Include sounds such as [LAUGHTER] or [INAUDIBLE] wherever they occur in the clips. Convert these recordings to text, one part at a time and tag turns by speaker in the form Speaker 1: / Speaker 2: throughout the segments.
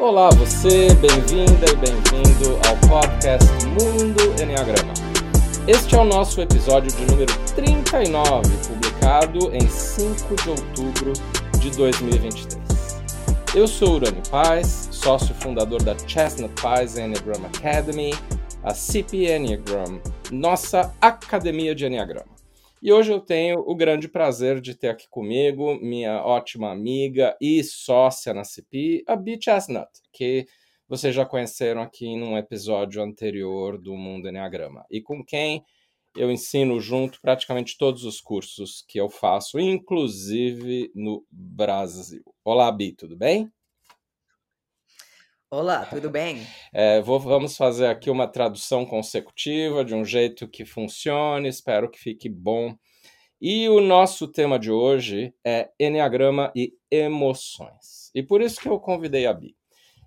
Speaker 1: Olá, você, bem-vinda e bem-vindo ao podcast Mundo Enneagrama. Este é o nosso episódio de número 39, publicado em 5 de outubro de 2023. Eu sou Urani Paz, sócio fundador da Chestnut Paz Enneagram Academy, a CP Enneagram, nossa academia de Enneagrama. E hoje eu tenho o grande prazer de ter aqui comigo minha ótima amiga e sócia na CP, a Bee Chestnut, que vocês já conheceram aqui num episódio anterior do Mundo Enneagrama, e com quem eu ensino junto praticamente todos os cursos que eu faço, inclusive no Brasil. Olá, Bi, tudo bem?
Speaker 2: Olá, tudo bem?
Speaker 1: É, vou, vamos fazer aqui uma tradução consecutiva de um jeito que funcione, espero que fique bom. E o nosso tema de hoje é Enneagrama e emoções. E por isso que eu convidei a Bi.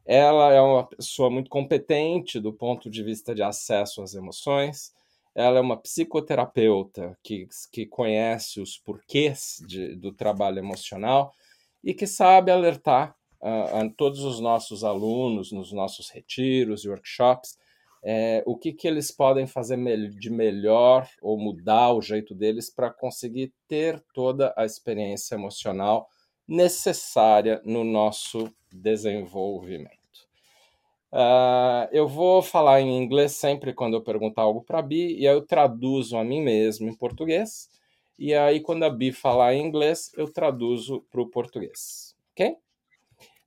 Speaker 1: Ela é uma pessoa muito competente do ponto de vista de acesso às emoções. Ela é uma psicoterapeuta que, que conhece os porquês de, do trabalho emocional e que sabe alertar a, todos os nossos alunos nos nossos retiros e workshops é, o que, que eles podem fazer de melhor ou mudar o jeito deles para conseguir ter toda a experiência emocional necessária no nosso desenvolvimento. Uh, eu vou falar em inglês sempre quando eu perguntar algo para a Bi, e aí eu traduzo a mim mesmo em português, e aí quando a Bi falar em inglês, eu traduzo para o português, ok?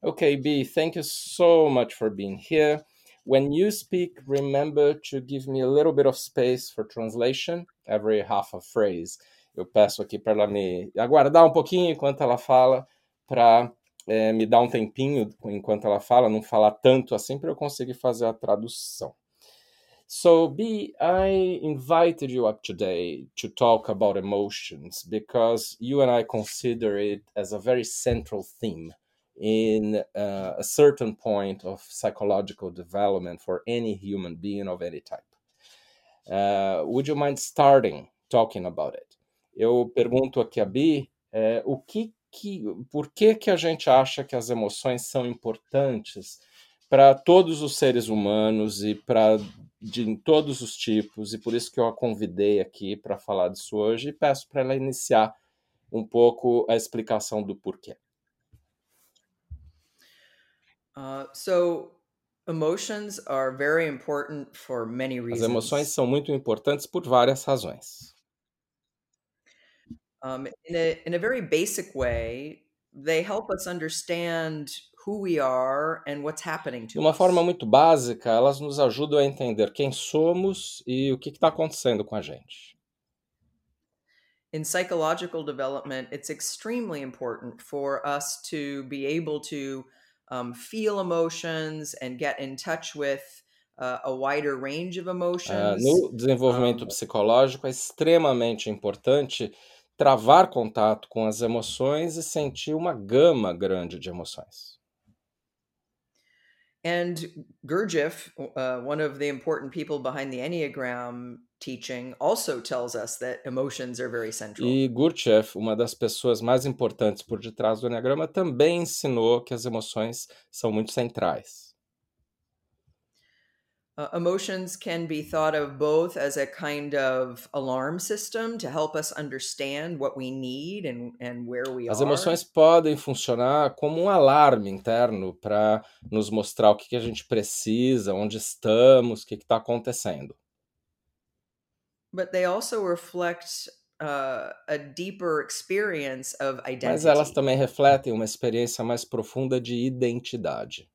Speaker 1: Okay, B, thank you so much for being here. When you speak, remember to give me a little bit of space for translation, every half a phrase. Eu peço aqui para ela me aguardar um pouquinho enquanto ela fala, para é, me dar um tempinho enquanto ela fala, não falar tanto assim, para eu conseguir fazer a tradução. So, B, I invited you up today to talk about emotions because you and I consider it as a very central theme in uh, a certain point of psychological development for any human being of any type. Uh, would you mind starting talking about it? Eu pergunto aqui a Bi é, o que, que, por que, que a gente acha que as emoções são importantes para todos os seres humanos e para de todos os tipos, e por isso que eu a convidei aqui para falar disso hoje e peço para ela iniciar um pouco a explicação do porquê.
Speaker 2: Uh, so emotions are very important for many
Speaker 1: As emoções são muito importantes por várias razões.
Speaker 2: Um, in, a, in a very basic way, they help us understand who we are and what's happening to
Speaker 1: De uma
Speaker 2: us.
Speaker 1: forma muito básica, elas nos ajudam a entender quem somos e o que está acontecendo com a gente.
Speaker 2: In psychological development, it's extremely important for us to be able to um, feel emotions and get in touch with uh, a wider range of emotions.
Speaker 1: Uh, no desenvolvimento um, psicológico é extremamente importante travar contato com as emoções e sentir uma gama grande de emoções.
Speaker 2: And Gurdjieff, uh, one of the important people behind the Enneagram teaching, also tells us that emotions are very central.
Speaker 1: E Gurdjieff, uma das pessoas mais importantes por detrás do Enneagrama, também ensinou que as emoções são muito centrais.
Speaker 2: Uh, emotions can be thought of both as a kind of alarm system to help us understand what we need and, and where we
Speaker 1: As emoções podem funcionar como um alarme interno para nos mostrar o que, que a gente precisa, onde estamos, o que está acontecendo.
Speaker 2: But they also reflect uh, a deeper experience of identity.
Speaker 1: Mas elas também refletem uma experiência mais profunda de identidade.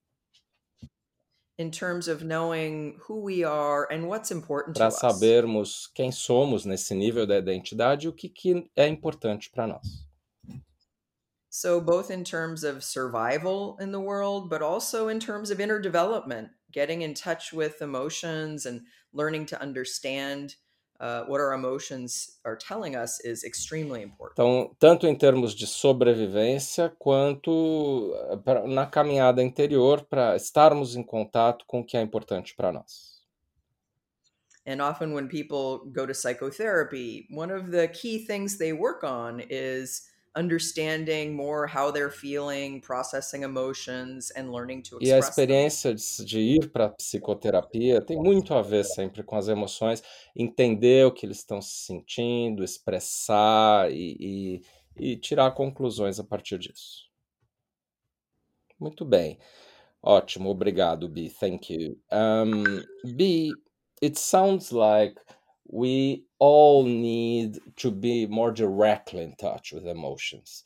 Speaker 2: in terms of knowing who we are and what's important
Speaker 1: Para sabermos quem somos nesse nível da identidade e o que, que é importante para nós.
Speaker 2: So both in terms of survival in the world, but also in terms of inner development, getting in touch with emotions and learning to understand uh, what our emotions are telling us is extremely important.
Speaker 1: Então, tanto em termos de sobrevivência quanto eh, na caminhada interior para estarmos em contato com o que é importante para nós.
Speaker 2: And often when people go to psychotherapy, one of the key things they work on is understanding more how they're feeling, processing emotions, and learning to
Speaker 1: E a
Speaker 2: express
Speaker 1: experiência de, de ir para a psicoterapia tem muito a ver sempre com as emoções, entender o que eles estão se sentindo, expressar e, e, e tirar conclusões a partir disso. Muito bem. Ótimo, obrigado, B. Thank you. Um, B, it sounds like we all need to be more directly in touch with emotions.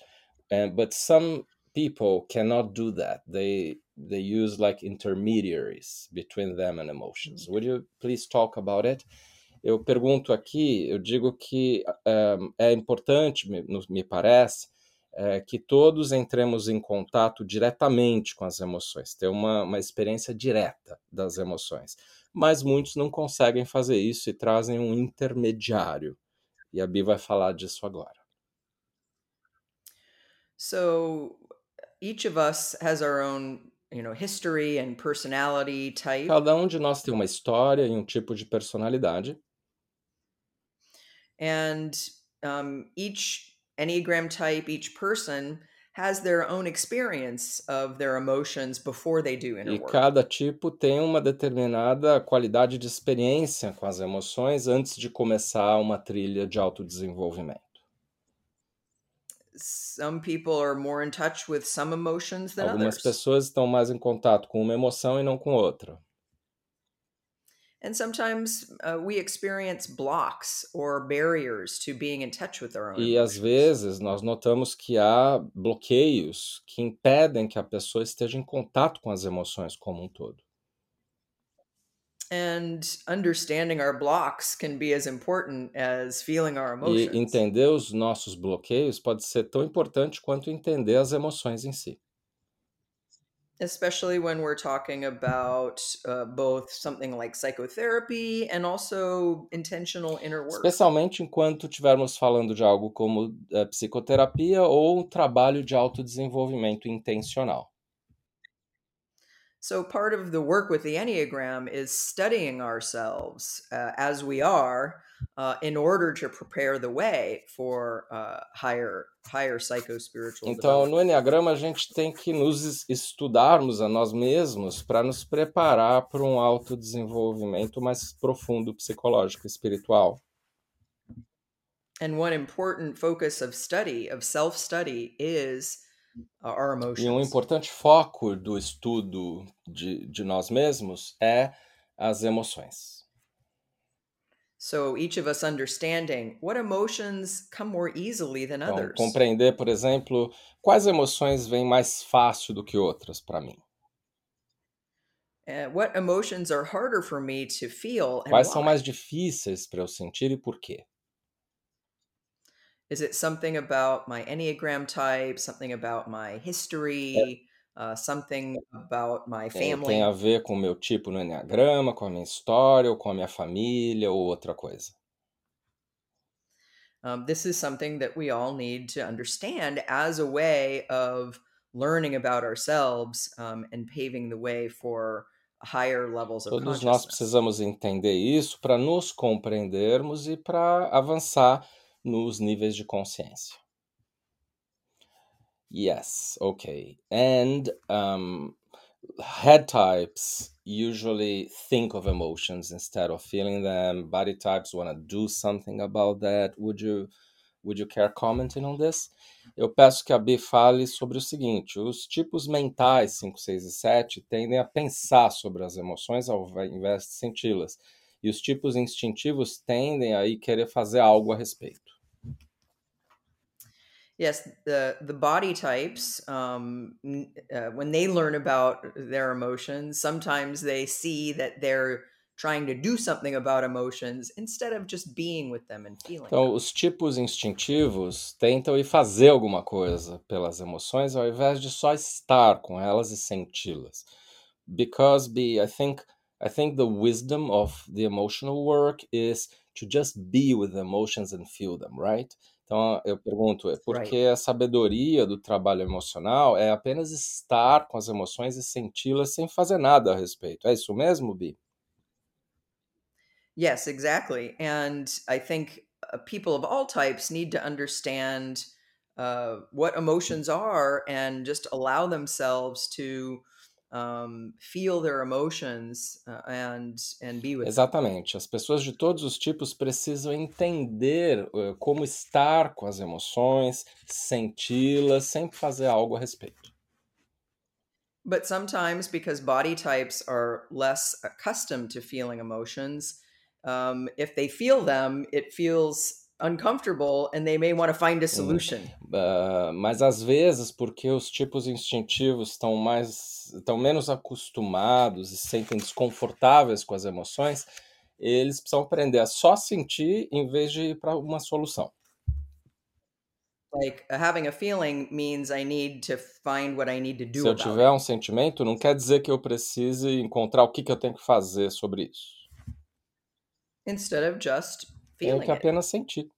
Speaker 1: And but some people cannot do that. They they use like intermediaries between them and emotions. Would you please talk about it? Eu pergunto aqui eu digo que um, é importante me, me parece é, que todos entremos em contato diretamente com as emoções ter uma, uma experiência direta das emoções mas muitos não conseguem fazer isso e trazem um intermediário. E a Bi vai falar disso agora.
Speaker 2: So each of us has our own, you know, history and personality type.
Speaker 1: Cada um de nós tem uma história e um tipo de personalidade.
Speaker 2: And um, each Enneagram type, each person has their own experience of their emotions before they do inner
Speaker 1: E
Speaker 2: work.
Speaker 1: cada tipo tem uma determinada qualidade de experiência com as emoções antes de começar uma trilha de autodesenvolvimento.
Speaker 2: Some people are more in touch with some emotions than
Speaker 1: Algumas
Speaker 2: others.
Speaker 1: pessoas estão mais em contato com uma emoção e não com outra.
Speaker 2: And sometimes uh, we experience blocks or barriers to being in touch with our own
Speaker 1: E às vezes nós notamos que há bloqueios que impedem que a pessoa esteja em contato com as emoções como um todo.
Speaker 2: And understanding our blocks can be as important as feeling our
Speaker 1: E
Speaker 2: emotions.
Speaker 1: entender os nossos bloqueios pode ser tão importante quanto entender as emoções em si.
Speaker 2: Especially when we're talking about uh, both something like psychotherapy and also intentional inner work.
Speaker 1: Especialmente enquanto estivermos falando de algo como eh, psicoterapia ou um trabalho de autodesenvolvimento intencional.
Speaker 2: So, part of the work with the Enneagram is studying ourselves uh, as we are uh, in order to prepare the way for uh, higher, higher psycho-spiritual
Speaker 1: Então, no. Enneagrama, a gente tem que nos estudarmos a nós mesmos para nos preparar para um autodesenvolvimento mais profundo psicológico e espiritual.
Speaker 2: And one important focus of study, of self-study, is our
Speaker 1: E um
Speaker 2: emotions.
Speaker 1: importante foco do estudo de, de nós mesmos é as emoções.
Speaker 2: So each of us understanding what emotions come more easily than
Speaker 1: Então,
Speaker 2: others.
Speaker 1: compreender, por exemplo, quais emoções vêm mais fácil do que outras para mim.
Speaker 2: Uh, what emotions are harder for me to feel and
Speaker 1: Quais são
Speaker 2: why?
Speaker 1: mais difíceis para eu sentir e por quê?
Speaker 2: Is it something about my Enneagram type, something about my history, uh, something about my
Speaker 1: É,
Speaker 2: family?
Speaker 1: tem a ver com o meu tipo no Enneagrama, com a minha história, ou com a minha família, ou outra coisa.
Speaker 2: Um, this is something that we all need to understand as a way of learning about ourselves um, and paving the way for higher levels of
Speaker 1: Todos nós precisamos entender isso para nos compreendermos e para avançar nos níveis de consciência. Yes, okay. And um, head types usually think of emotions instead of feeling them. Body types want to do something about that. Would you would you care commenting on this? Eu peço que a B fale sobre o seguinte: os tipos mentais 5, 6 e 7 tendem a pensar sobre as emoções ao invés de senti-las. E os tipos instintivos tendem a querer fazer algo a respeito.
Speaker 2: Yes, the the body types, um, uh, when they learn about their emotions, sometimes they see that they're trying to do something about emotions instead of just being with them and feeling
Speaker 1: Então,
Speaker 2: them.
Speaker 1: os tipos instintivos tentam ir fazer alguma coisa pelas emoções ao invés de só estar com elas e senti-las. Because be, I think I think the wisdom of the emotional work is to just be with the emotions and feel them, right? Então, eu pergunto, é porque a sabedoria do trabalho emocional é apenas estar com as emoções e senti-las sem fazer nada a respeito. É isso mesmo, Bi?
Speaker 2: Yes, exactly. And I think uh, people of all types need to understand uh, what emotions are and just allow themselves to um, feel their emotions uh, and, and be with.
Speaker 1: Exatamente. As pessoas de todos os tipos precisam entender uh, como estar com as emoções, senti-las, sempre fazer algo a respeito.
Speaker 2: But sometimes, because body types are less accustomed to feeling emotions, um, if they feel them, it feels uncomfortable and they may want to find a solution.
Speaker 1: Uh, mas às vezes, porque os tipos instintivos estão mais, estão menos acostumados e se sentem desconfortáveis com as emoções, eles precisam aprender a só sentir em vez de ir para uma solução.
Speaker 2: Like having a feeling means I need to find what I need to do
Speaker 1: Se eu tiver um sentimento, não quer dizer que eu precise encontrar o que, que eu tenho que fazer sobre isso.
Speaker 2: instead of just
Speaker 1: Tenho
Speaker 2: feeling
Speaker 1: que
Speaker 2: it.
Speaker 1: apenas sentir.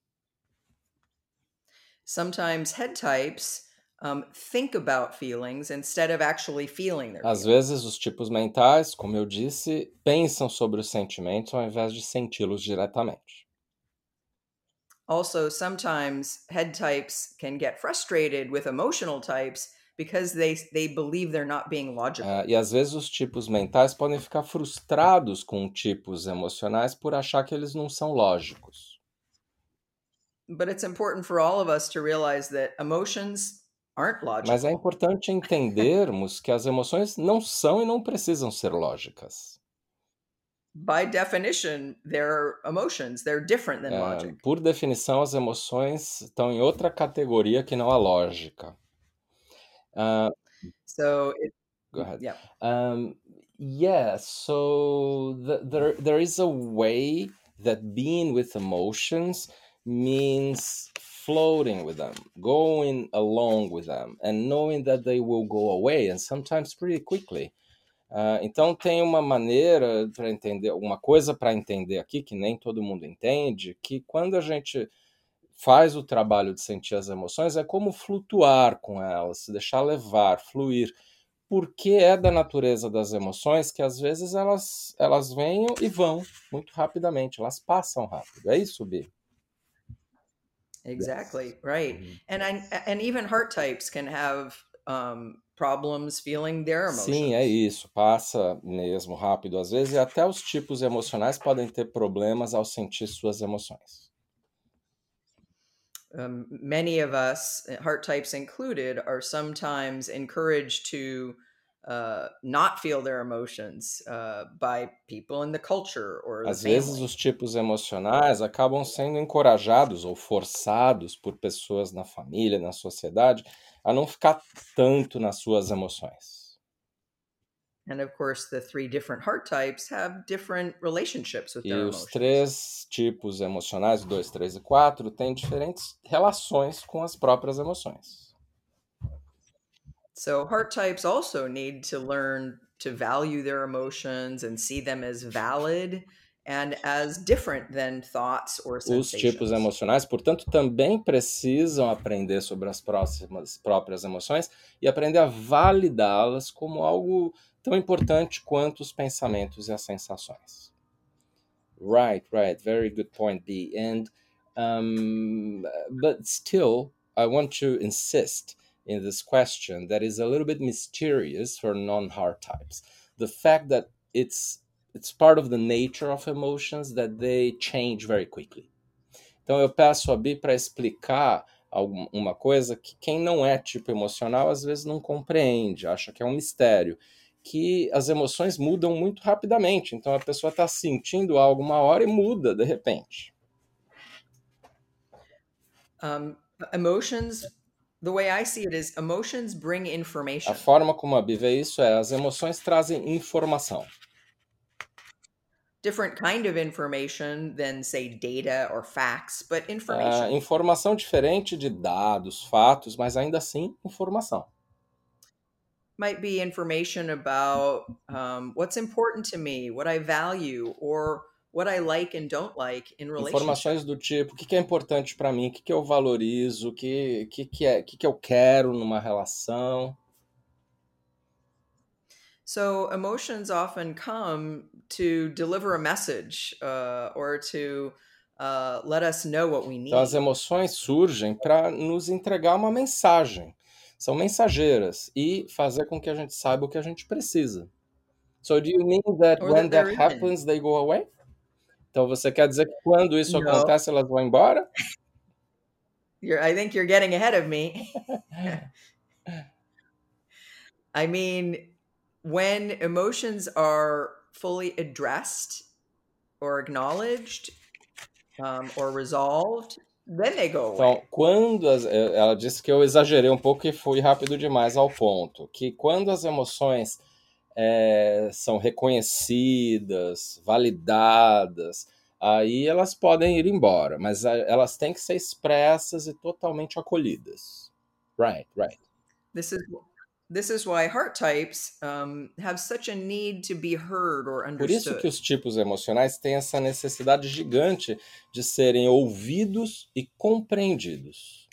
Speaker 2: Sometimes head types um, think about feelings instead of actually feeling their
Speaker 1: Às
Speaker 2: feelings.
Speaker 1: vezes, os tipos mentais, como eu disse, pensam sobre os sentimentos ao invés de senti-los diretamente.
Speaker 2: Also, sometimes head types can get frustrated with emotional types because they they believe they're not being logical.
Speaker 1: Ah, e às vezes, os tipos mentais podem ficar frustrados com tipos emocionais por achar que eles não são lógicos.
Speaker 2: But it's important for all of us to realize that emotions aren't logical.
Speaker 1: Mas é importante entendermos que as emoções não são e não precisam ser lógicas.
Speaker 2: By definition, they're emotions. They're different than
Speaker 1: Ah,
Speaker 2: logic.
Speaker 1: por definição, as emoções estão em outra categoria que não a lógica. Ah,
Speaker 2: So, it,
Speaker 1: go ahead.
Speaker 2: yeah.
Speaker 1: Um, yeah, so th- there there is a way that being with emotions means floating with them, going along with them, and knowing that they will go away, and sometimes pretty quickly. Ah, então tem uma maneira para entender, uma coisa para entender aqui que nem todo mundo entende, que quando a gente faz o trabalho de sentir as emoções é como flutuar com elas, se deixar levar, fluir porque é da natureza das emoções que às vezes elas, elas vêm e vão muito rapidamente, elas passam rápido. É isso, Bi?
Speaker 2: Exactly. Right.
Speaker 1: Uhum.
Speaker 2: And I, and even heart types can have um, problems feeling their emotions.
Speaker 1: Sim, é isso, passa mesmo rápido às vezes, e até os tipos emocionais podem ter problemas ao sentir suas emoções.
Speaker 2: Um, many of us, heart types included, are sometimes encouraged to uh, not feel their emotions uh, by people in the culture or
Speaker 1: Às vezes os tipos emocionais acabam sendo encorajados ou forçados por pessoas na família, na sociedade, a não ficar tanto nas suas emoções.
Speaker 2: And of course, the three different heart types have different relationships with
Speaker 1: E
Speaker 2: their
Speaker 1: os
Speaker 2: emotions.
Speaker 1: três tipos emocionais, 2, 3 e 4, têm diferentes relações com as próprias emoções.
Speaker 2: So, heart types also need to learn to value their emotions and see them as valid and as different than thoughts or
Speaker 1: Os
Speaker 2: sensations.
Speaker 1: tipos emocionais, portanto, também precisam aprender sobre as próximas, próprias emoções e aprender a validá-las como algo tão importante quanto os pensamentos e as sensações. Right, right. Very good point, B. And um, but still, I want to insist in this question that is a little bit mysterious for non-heart types. The fact that it's it's part of the nature of emotions that they change very quickly. Então eu peço a Bi para explicar algum- uma coisa que quem não é tipo emocional às vezes não compreende, acha que é um mistério, que as emoções mudam muito rapidamente. Então a pessoa está sentindo algo uma hora e muda de repente.
Speaker 2: Um, emotions, the way I see it is emotions bring
Speaker 1: A
Speaker 2: information.
Speaker 1: forma como a Bi vê isso é as emoções trazem informação.
Speaker 2: Different kind of information than, say, data or facts, but
Speaker 1: Ah,
Speaker 2: information.
Speaker 1: informação diferente de dados, fatos, mas ainda assim informação.
Speaker 2: Might be information about um, what's important to me, what I value, or what I like and don't like in relationship.
Speaker 1: Informações do tipo, o que é importante para mim, o que que eu valorizo, o que, que, que, é, o que que eu quero numa relação.
Speaker 2: So emotions often come to deliver a message uh, or to uh, let us know what we need.
Speaker 1: Então, as emoções surgem para nos entregar uma mensagem. São mensageiras e fazer com que a gente saiba o que a gente precisa. So, do you mean that
Speaker 2: Or
Speaker 1: when
Speaker 2: that
Speaker 1: that happens, they go away? Então, você quer dizer que quando isso
Speaker 2: No.
Speaker 1: acontece, elas vão embora?
Speaker 2: You're, I think you're getting ahead of me. [LAUGHS] I mean, when emotions are fully addressed or acknowledged um, or resolved,
Speaker 1: Então, quando as, eh, ela disse que eu exagerei um pouco e fui rápido demais ao ponto, que quando as emoções eh, são reconhecidas, validadas, aí elas podem ir embora, mas elas têm que ser expressas e totalmente acolhidas. Right, right.
Speaker 2: This is this is why heart types um, have such a need to be heard or
Speaker 1: Por isso
Speaker 2: understood.
Speaker 1: que os tipos emocionais têm essa necessidade gigante de serem ouvidos e compreendidos.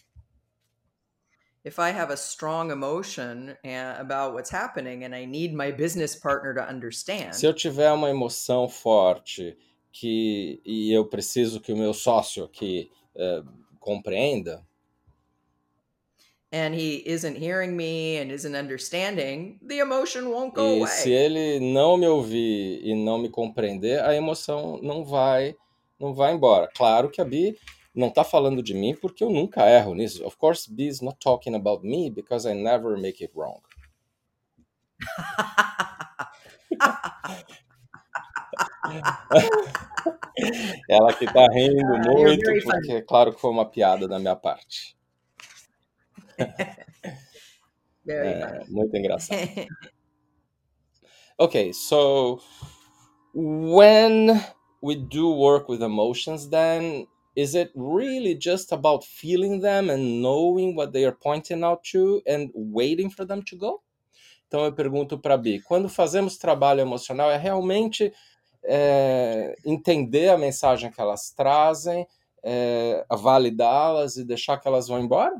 Speaker 2: if I have a strong emotion uh, about what's happening and I need my business partner to understand,
Speaker 1: Se eu tiver uma emoção forte que e eu preciso que o meu sócio aqui eh, compreenda,
Speaker 2: and he isn't hearing me and isn't understanding, the emotion won't go
Speaker 1: e
Speaker 2: away.
Speaker 1: se ele não me ouvir e não me compreender, a emoção não vai não vai embora. Claro que a Bi não está falando de mim porque eu nunca erro nisso. Of course, Bi is not talking about me because I never make it wrong. [LAUGHS] Ela que tá rindo
Speaker 2: Ah,
Speaker 1: muito porque claro que foi uma piada da minha parte. [LAUGHS]
Speaker 2: Very
Speaker 1: É, muito engraçado. [LAUGHS] Okay, so when we do work with emotions, then is it really just about feeling them and knowing what they are pointing out to and waiting for them to go? Então eu pergunto para Bi, quando fazemos trabalho emocional, é realmente é, entender a mensagem que elas trazem, é, validá-las e deixar que elas vão embora?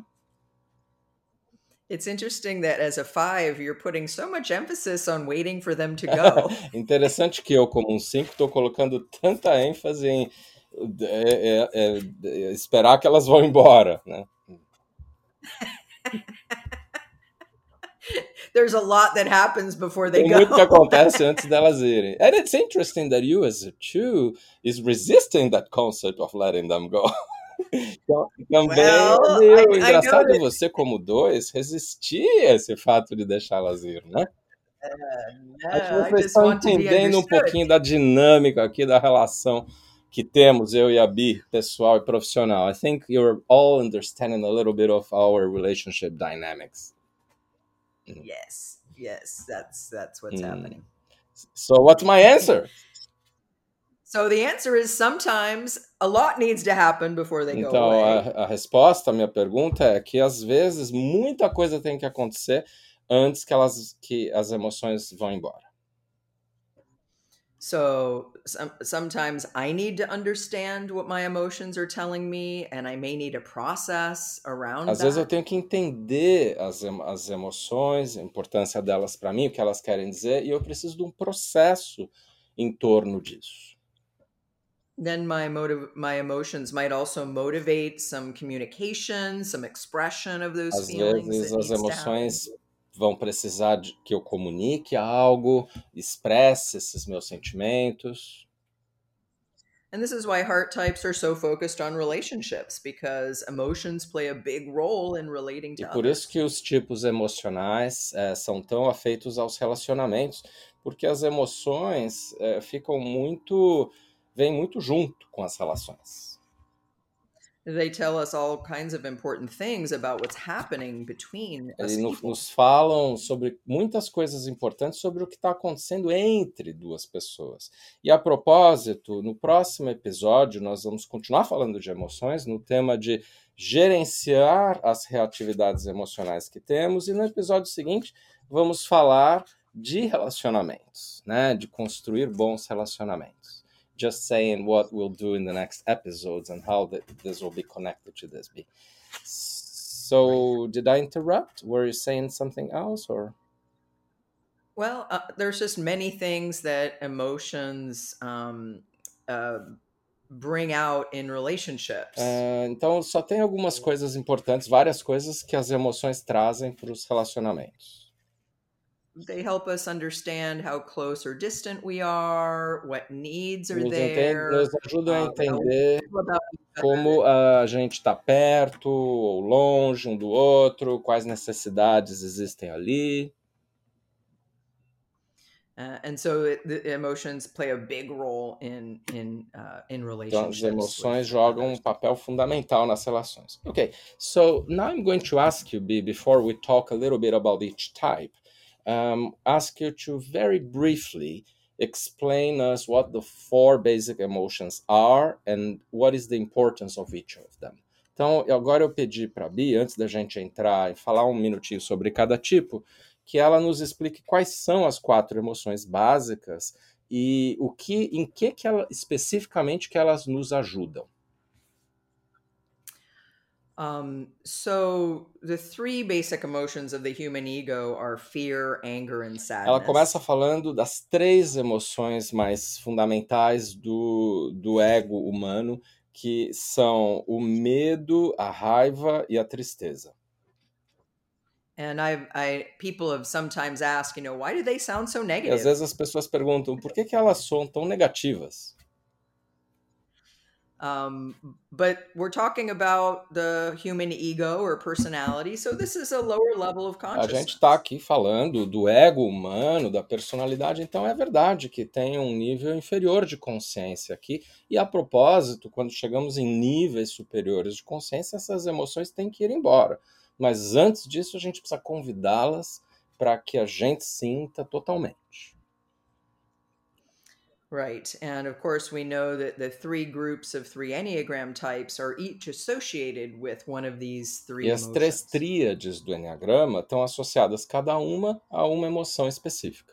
Speaker 2: It's interesting that as a five, you're putting so much emphasis on waiting for them to go. [LAUGHS]
Speaker 1: Interessante que eu, como um 5, estou colocando tanta ênfase em é, é, é, esperar que elas vão embora, né? [LAUGHS]
Speaker 2: There's a lot that happens before they
Speaker 1: Tem
Speaker 2: go.
Speaker 1: muito que acontece [LAUGHS] antes delas irem. And it's interesting that you, as a two, is resisting that concept of letting them go. Então, também
Speaker 2: Well,
Speaker 1: é
Speaker 2: I- I
Speaker 1: engraçado
Speaker 2: that-
Speaker 1: você, como dois, resistir a esse fato de deixá-las ir, né? Acho que
Speaker 2: Yeah, I
Speaker 1: vocês
Speaker 2: just
Speaker 1: estão
Speaker 2: want to be
Speaker 1: entendendo um pouquinho da dinâmica aqui da relação que temos, eu e a Bi, pessoal e profissional. I think you're all understanding a little bit of our relationship dynamics.
Speaker 2: Yes, yes, that's that's what's
Speaker 1: Mm.
Speaker 2: happening.
Speaker 1: So what's my answer?
Speaker 2: So the answer is sometimes a lot needs to happen before they go
Speaker 1: Então,
Speaker 2: away.
Speaker 1: a, a resposta à minha pergunta é que às vezes muita coisa tem que acontecer antes que elas que as emoções vão embora.
Speaker 2: So some, sometimes I need to understand what my emotions are telling me, and I may need a process around
Speaker 1: Às vezes eu
Speaker 2: that.
Speaker 1: tenho que entender as, as emoções, a importância delas para mim, o que elas querem dizer, e eu preciso de um processo em torno disso.
Speaker 2: Then my motive, my emotions might also motivate some communication, some expression of those
Speaker 1: Às
Speaker 2: feelings
Speaker 1: vezes as emoções vão precisar de que eu comunique algo, expresse esses meus sentimentos.
Speaker 2: And this is why heart types are so focused on relationships because emotions play a big role in relating
Speaker 1: E
Speaker 2: to
Speaker 1: por isso
Speaker 2: others.
Speaker 1: que os tipos emocionais eh, são tão afeitos aos relacionamentos, porque as emoções eh, ficam muito, vêm muito junto com as relações.
Speaker 2: They tell us all kinds of important things about what's happening between us
Speaker 1: E
Speaker 2: people.
Speaker 1: nos falam sobre muitas coisas importantes sobre o que está acontecendo entre duas pessoas. E a propósito, no próximo episódio nós vamos continuar falando de emoções, no tema de gerenciar as reatividades emocionais que temos, e no episódio seguinte vamos falar de relacionamentos, né? De construir bons relacionamentos. Just saying what we'll do in the next episodes and how that this will be connected to this. Be. So, did I interrupt? Were you saying something else, or
Speaker 2: Well, uh, there's just many things that emotions um, uh, bring out in relationships.
Speaker 1: Então, só tem algumas coisas importantes, várias coisas que as emoções trazem para os relacionamentos.
Speaker 2: They help us understand how close or distant we are, what needs are there.
Speaker 1: nos ajudam a
Speaker 2: we
Speaker 1: entender como a gente está perto ou longe um do outro, quais necessidades existem ali.
Speaker 2: Uh, and so it, the emotions play a big role in in uh, in
Speaker 1: Então, as
Speaker 2: relationships.
Speaker 1: emoções jogam um papel fundamental nas relações. Okay, so now I'm going to ask you, B, before we talk a little bit about each type, um, ask you to very briefly explain us what the four basic emotions are and what is the importance of each of them. Então, agora eu pedi para a Bi, antes da gente entrar e falar um minutinho sobre cada tipo, que ela nos explique quais são as quatro emoções básicas e o que, em que, que ela, especificamente que elas nos ajudam.
Speaker 2: Um, so the three basic emotions of the human ego are fear, anger, and
Speaker 1: Ela começa
Speaker 2: sadness.
Speaker 1: falando das três emoções mais fundamentais do, do ego humano, que são o medo, a raiva e a tristeza.
Speaker 2: And I, I, people have sometimes asked, you know, why do they sound so
Speaker 1: E às
Speaker 2: negative?
Speaker 1: vezes as pessoas perguntam por que, que elas são tão negativas.
Speaker 2: Um, but we're talking about the human ego or personality, so this is a lower level of
Speaker 1: A gente
Speaker 2: consciousness.
Speaker 1: está aqui falando do ego humano, da personalidade, então é verdade que tem um nível inferior de consciência aqui. E a propósito, quando chegamos em níveis superiores de consciência, essas emoções têm que ir embora. Mas antes disso, a gente precisa convidá-las para que a gente sinta totalmente.
Speaker 2: Right. And of course, we know that the three groups of three Enneagram types are each associated with one of these three
Speaker 1: E as três tríades do Enneagrama estão associadas cada uma a uma emoção específica.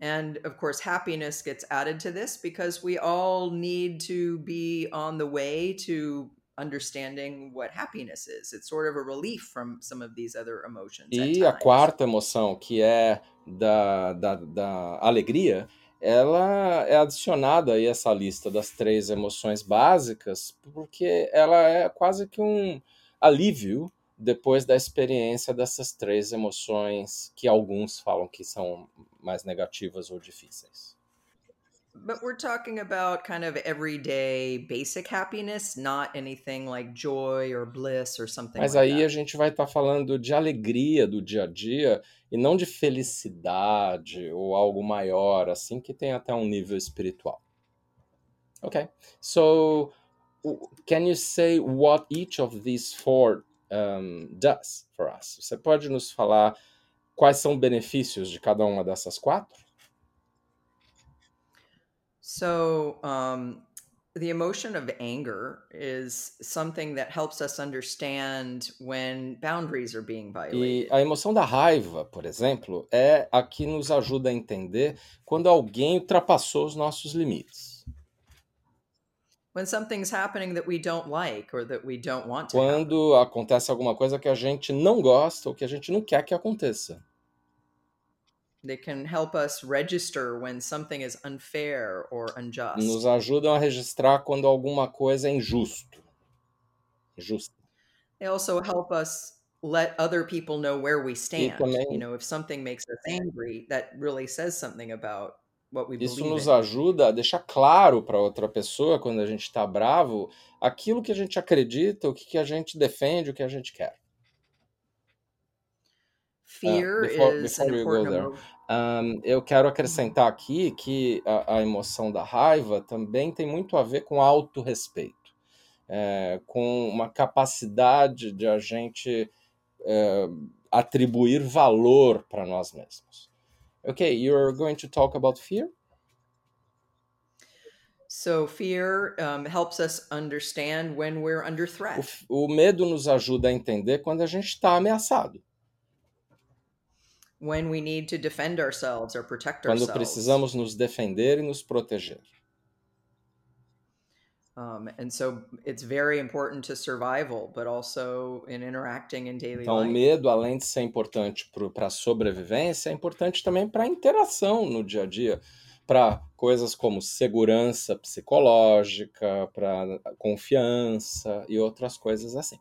Speaker 2: And of course, happiness gets added to this because we all need to be on the way to understanding what happiness is. It's sort of a relief from some of these other emotions.
Speaker 1: E a quarta emoção, que é da, da, da alegria, ela é adicionada aí a essa lista das três emoções básicas, porque ela é quase que um alívio depois da experiência dessas três emoções que alguns falam que são mais negativas ou difíceis.
Speaker 2: But we're talking about kind of everyday basic happiness, not anything like joy or bliss or something
Speaker 1: Mas
Speaker 2: like
Speaker 1: aí a
Speaker 2: that.
Speaker 1: gente vai estar falando de alegria do dia a dia e não de felicidade ou algo maior, assim, que tem até um nível espiritual. Okay, so can you say what each of these four um, does for us? Você pode nos falar quais são os benefícios de cada uma dessas quatro?
Speaker 2: So, um, the emotion of anger is something that helps us understand when boundaries are being
Speaker 1: E
Speaker 2: violated.
Speaker 1: a emoção da raiva, por exemplo, é a que nos ajuda a entender quando alguém ultrapassou os nossos limites.
Speaker 2: When something's happening that we don't like or that we don't want to happen.
Speaker 1: Quando acontece alguma coisa que a gente não gosta ou que a gente não quer que aconteça.
Speaker 2: They can help us register when something is unfair or unjust.
Speaker 1: Nos ajudam a registrar quando alguma coisa é injusto. Injusta.
Speaker 2: They also help us let other people know where we stand.
Speaker 1: também
Speaker 2: You know, if something makes us angry, that really says something about what we
Speaker 1: isso
Speaker 2: believe
Speaker 1: nos
Speaker 2: in.
Speaker 1: ajuda a deixar claro para outra pessoa, quando a gente está bravo, aquilo que a gente acredita, o que que a gente defende, o que a gente quer.
Speaker 2: Fear
Speaker 1: before-
Speaker 2: is
Speaker 1: before
Speaker 2: an important
Speaker 1: there,
Speaker 2: emo-
Speaker 1: Ahn, eu quero acrescentar aqui que a, a emoção da raiva também tem muito a ver com autorrespeito, é, com uma capacidade de a gente é, atribuir valor para nós mesmos. Okay, you're going to talk about fear?
Speaker 2: So fear um, helps us understand when we're under
Speaker 1: O,
Speaker 2: threat.
Speaker 1: f- o medo nos ajuda a entender quando a gente está ameaçado,
Speaker 2: when we need to defend ourselves or protect
Speaker 1: quando
Speaker 2: ourselves.
Speaker 1: precisamos nos defender e nos proteger.
Speaker 2: Um, and so it's very important to survival, but also in interacting in daily
Speaker 1: Então, o
Speaker 2: life.
Speaker 1: medo, além de ser importante para a sobrevivência, é importante também para a interação no dia a dia. para coisas como segurança psicológica, para confiança e outras coisas assim.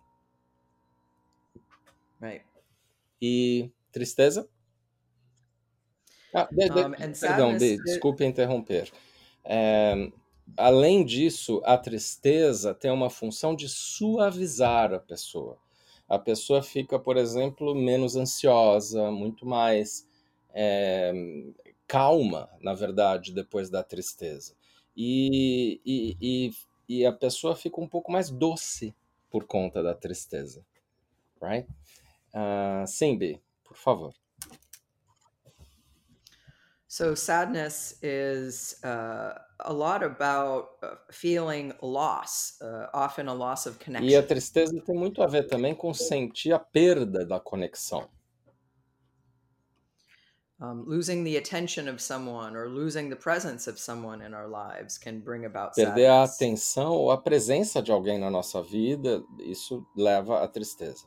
Speaker 2: Right.
Speaker 1: E tristeza? Ah, de, de,
Speaker 2: Um,
Speaker 1: perdão, de,
Speaker 2: sadness.
Speaker 1: desculpe interromper. É, além disso, a tristeza tem uma função de suavizar a pessoa. A pessoa fica, por exemplo, menos ansiosa, muito mais é, calma, na verdade, depois da tristeza. E, e, e, e a pessoa fica um pouco mais doce por conta da tristeza. Right? Uh, Simbi, por favor.
Speaker 2: So sadness is uh, a lot about uh, feeling loss, uh, often a loss of
Speaker 1: E a
Speaker 2: connection.
Speaker 1: tristeza tem muito a ver também com sentir a perda da conexão.
Speaker 2: Um, losing the attention of someone or losing the presence of someone in our lives can bring about
Speaker 1: Perder a
Speaker 2: sadness.
Speaker 1: atenção ou a presença de alguém na nossa vida, isso leva à tristeza.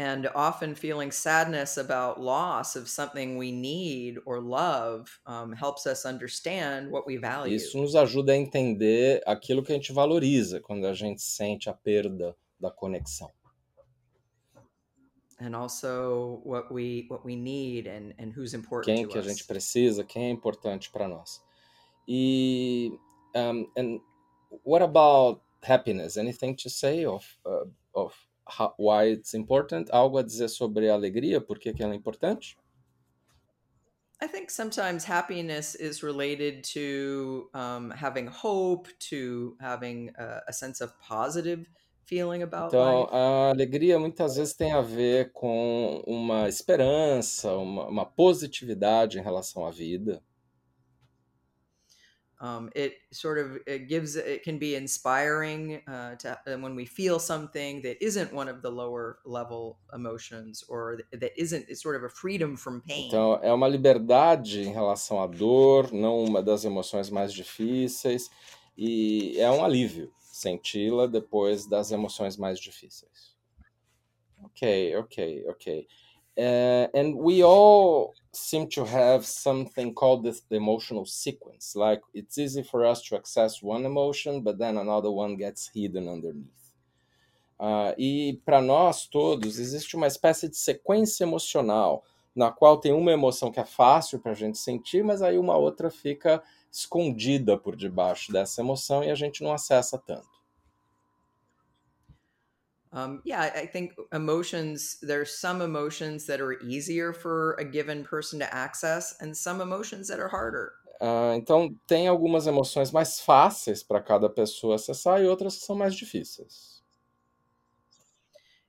Speaker 2: And often feeling sadness about loss of something we need or love um, helps us understand what we value.
Speaker 1: Isso nos ajuda a entender aquilo que a gente valoriza quando a gente sente a perda da conexão.
Speaker 2: and also what we what we need and and who's important
Speaker 1: Quem
Speaker 2: to
Speaker 1: que a gente precisa, quem é importante para nós. E um, and what about happiness? Anything to say of uh, of why it's important? Algo a dizer sobre a alegria? Por que, ela é importante?
Speaker 2: I think sometimes happiness is related to um, having hope, to having a, a sense of positive feeling about
Speaker 1: Então,
Speaker 2: life.
Speaker 1: a alegria muitas vezes tem a ver com uma esperança, uma, uma positividade em relação à vida.
Speaker 2: Um, it sort of it gives it can be inspiring uh, to and when we feel something that isn't one of the lower level emotions or that isn't it's sort of a freedom from pain.
Speaker 1: Então, é uma liberdade em relação à dor, não uma das emoções mais difíceis, e é um alívio senti-la depois das emoções mais difíceis. Ok, ok, ok. Uh, and we all seem to have something called this, the emotional sequence. Like it's easy for us to access one emotion, but then another one gets hidden underneath. Uh, e para nós todos existe uma espécie de sequência emocional na qual tem uma emoção que é fácil para a gente sentir, mas aí uma outra fica escondida por debaixo dessa emoção e a gente não acessa tanto.
Speaker 2: Um, yeah, I think emotions, there's some emotions that are easier for a given person to access and some emotions that are harder.
Speaker 1: Ah, então, tem algumas emoções mais fáceis para cada pessoa acessar e outras que são mais difíceis.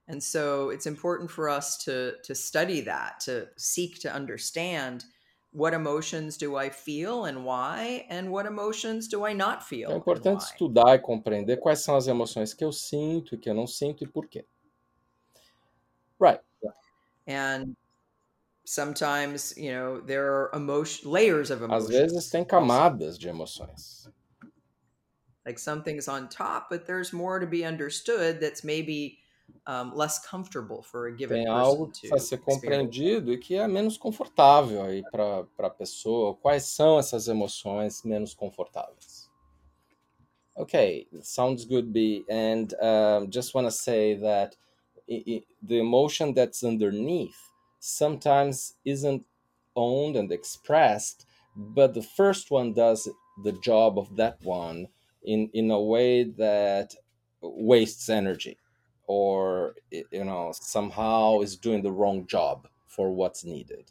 Speaker 2: And so it's important for us to to study that, to seek to understand what emotions do I feel and why, and what emotions do I not feel
Speaker 1: é
Speaker 2: and
Speaker 1: importante estudar e compreender quais são as emoções que eu sinto e que eu não sinto e por quê. Right.
Speaker 2: And sometimes, you know, there are emotion layers of emotions.
Speaker 1: Às vezes tem camadas de emoções.
Speaker 2: Like something's on top, but there's more to be understood that's maybe um, less comfortable for a given
Speaker 1: Tem
Speaker 2: person
Speaker 1: algo que
Speaker 2: to
Speaker 1: precisa ser
Speaker 2: experience.
Speaker 1: compreendido e que é menos confortável aí para a pessoa. Quais são essas emoções menos confortáveis? Okay, sounds good, B. And um, just want to say that i i the emotion that's underneath sometimes isn't owned and expressed, but the first one does the job of that one in, in a way that wastes energy or you know somehow is doing the wrong job for what's needed.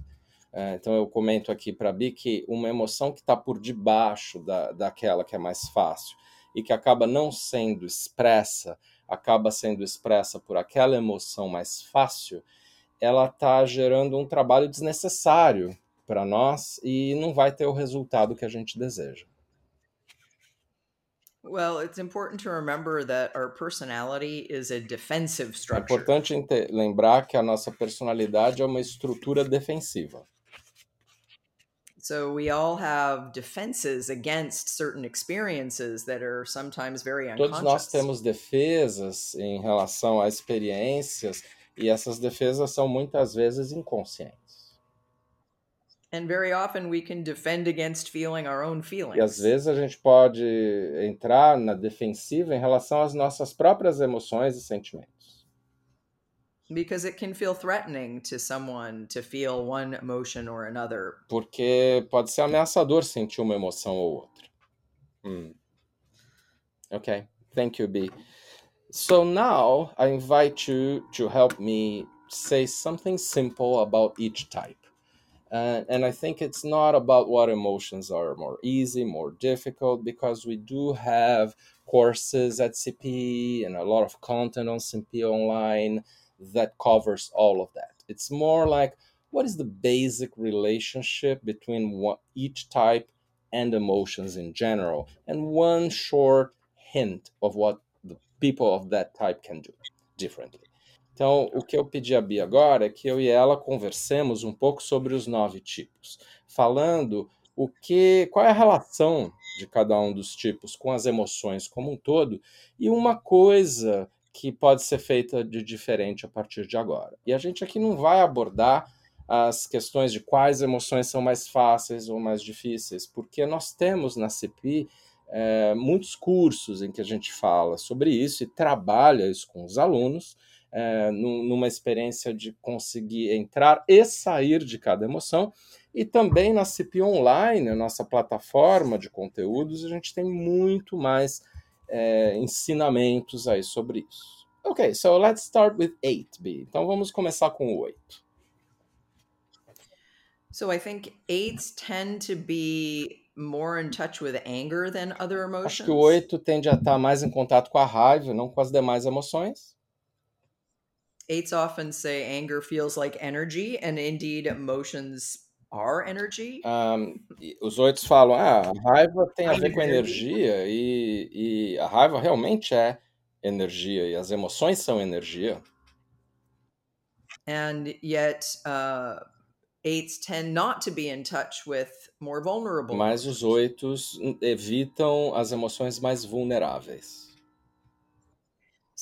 Speaker 1: É, então eu comento aqui para Bi que uma emoção que está por debaixo da, daquela que é mais fácil e que acaba não sendo expressa, acaba sendo expressa por aquela emoção mais fácil, ela está gerando um trabalho desnecessário para nós e não vai ter o resultado que a gente deseja.
Speaker 2: Well, it's important to remember that our personality is a defensive
Speaker 1: É
Speaker 2: structure.
Speaker 1: importante ente- lembrar que a nossa personalidade é uma estrutura defensiva.
Speaker 2: So we all have defenses against certain experiences that are sometimes very
Speaker 1: Todos nós
Speaker 2: unconscious.
Speaker 1: temos defesas em relação a experiências e essas defesas são muitas vezes inconscientes.
Speaker 2: And very often we can defend against feeling our own feelings.
Speaker 1: E às vezes a gente pode entrar na defensiva em relação às nossas próprias emoções e sentimentos.
Speaker 2: Because it can feel threatening to someone to feel one emotion or another.
Speaker 1: Porque pode ser ameaçador sentir uma emoção ou outra. Hmm. Okay, thank you, B. So now I invite you to help me say something simple about each type. Uh, and I think it's not about what emotions are more easy, more difficult, because we do have courses at CP and a lot of content on CP online that covers all of that. It's more like what is the basic relationship between what, each type and emotions in general, and one short hint of what the people of that type can do differently. Então, o que eu pedi a Bia agora é que eu e ela conversemos um pouco sobre os nove tipos, falando o que, qual é a relação de cada um dos tipos com as emoções como um todo e uma coisa que pode ser feita de diferente a partir de agora. E a gente aqui não vai abordar as questões de quais emoções são mais fáceis ou mais difíceis, porque nós temos na CPI é, muitos cursos em que a gente fala sobre isso e trabalha isso com os alunos é, numa experiência de conseguir entrar e sair de cada emoção. E também na CP Online, nossa plataforma de conteúdos, a gente tem muito mais é, ensinamentos aí sobre isso. Ok, so let's start with 8B. Então vamos começar com o 8.
Speaker 2: So I think eights tend to be more in touch with anger than other emotions.
Speaker 1: Acho que o 8 tende a estar mais em contato com a raiva, não com as demais emoções.
Speaker 2: Eights often say anger feels like energy, and indeed emotions are energy.
Speaker 1: Um, os oitos falam, ah, a raiva tem a ver com energia, e, e a raiva realmente é energia, e as emoções são energia.
Speaker 2: And yet, uh, eights tend not to be in touch with more vulnerable.
Speaker 1: Mas os oitos evitam as emoções mais vulneráveis.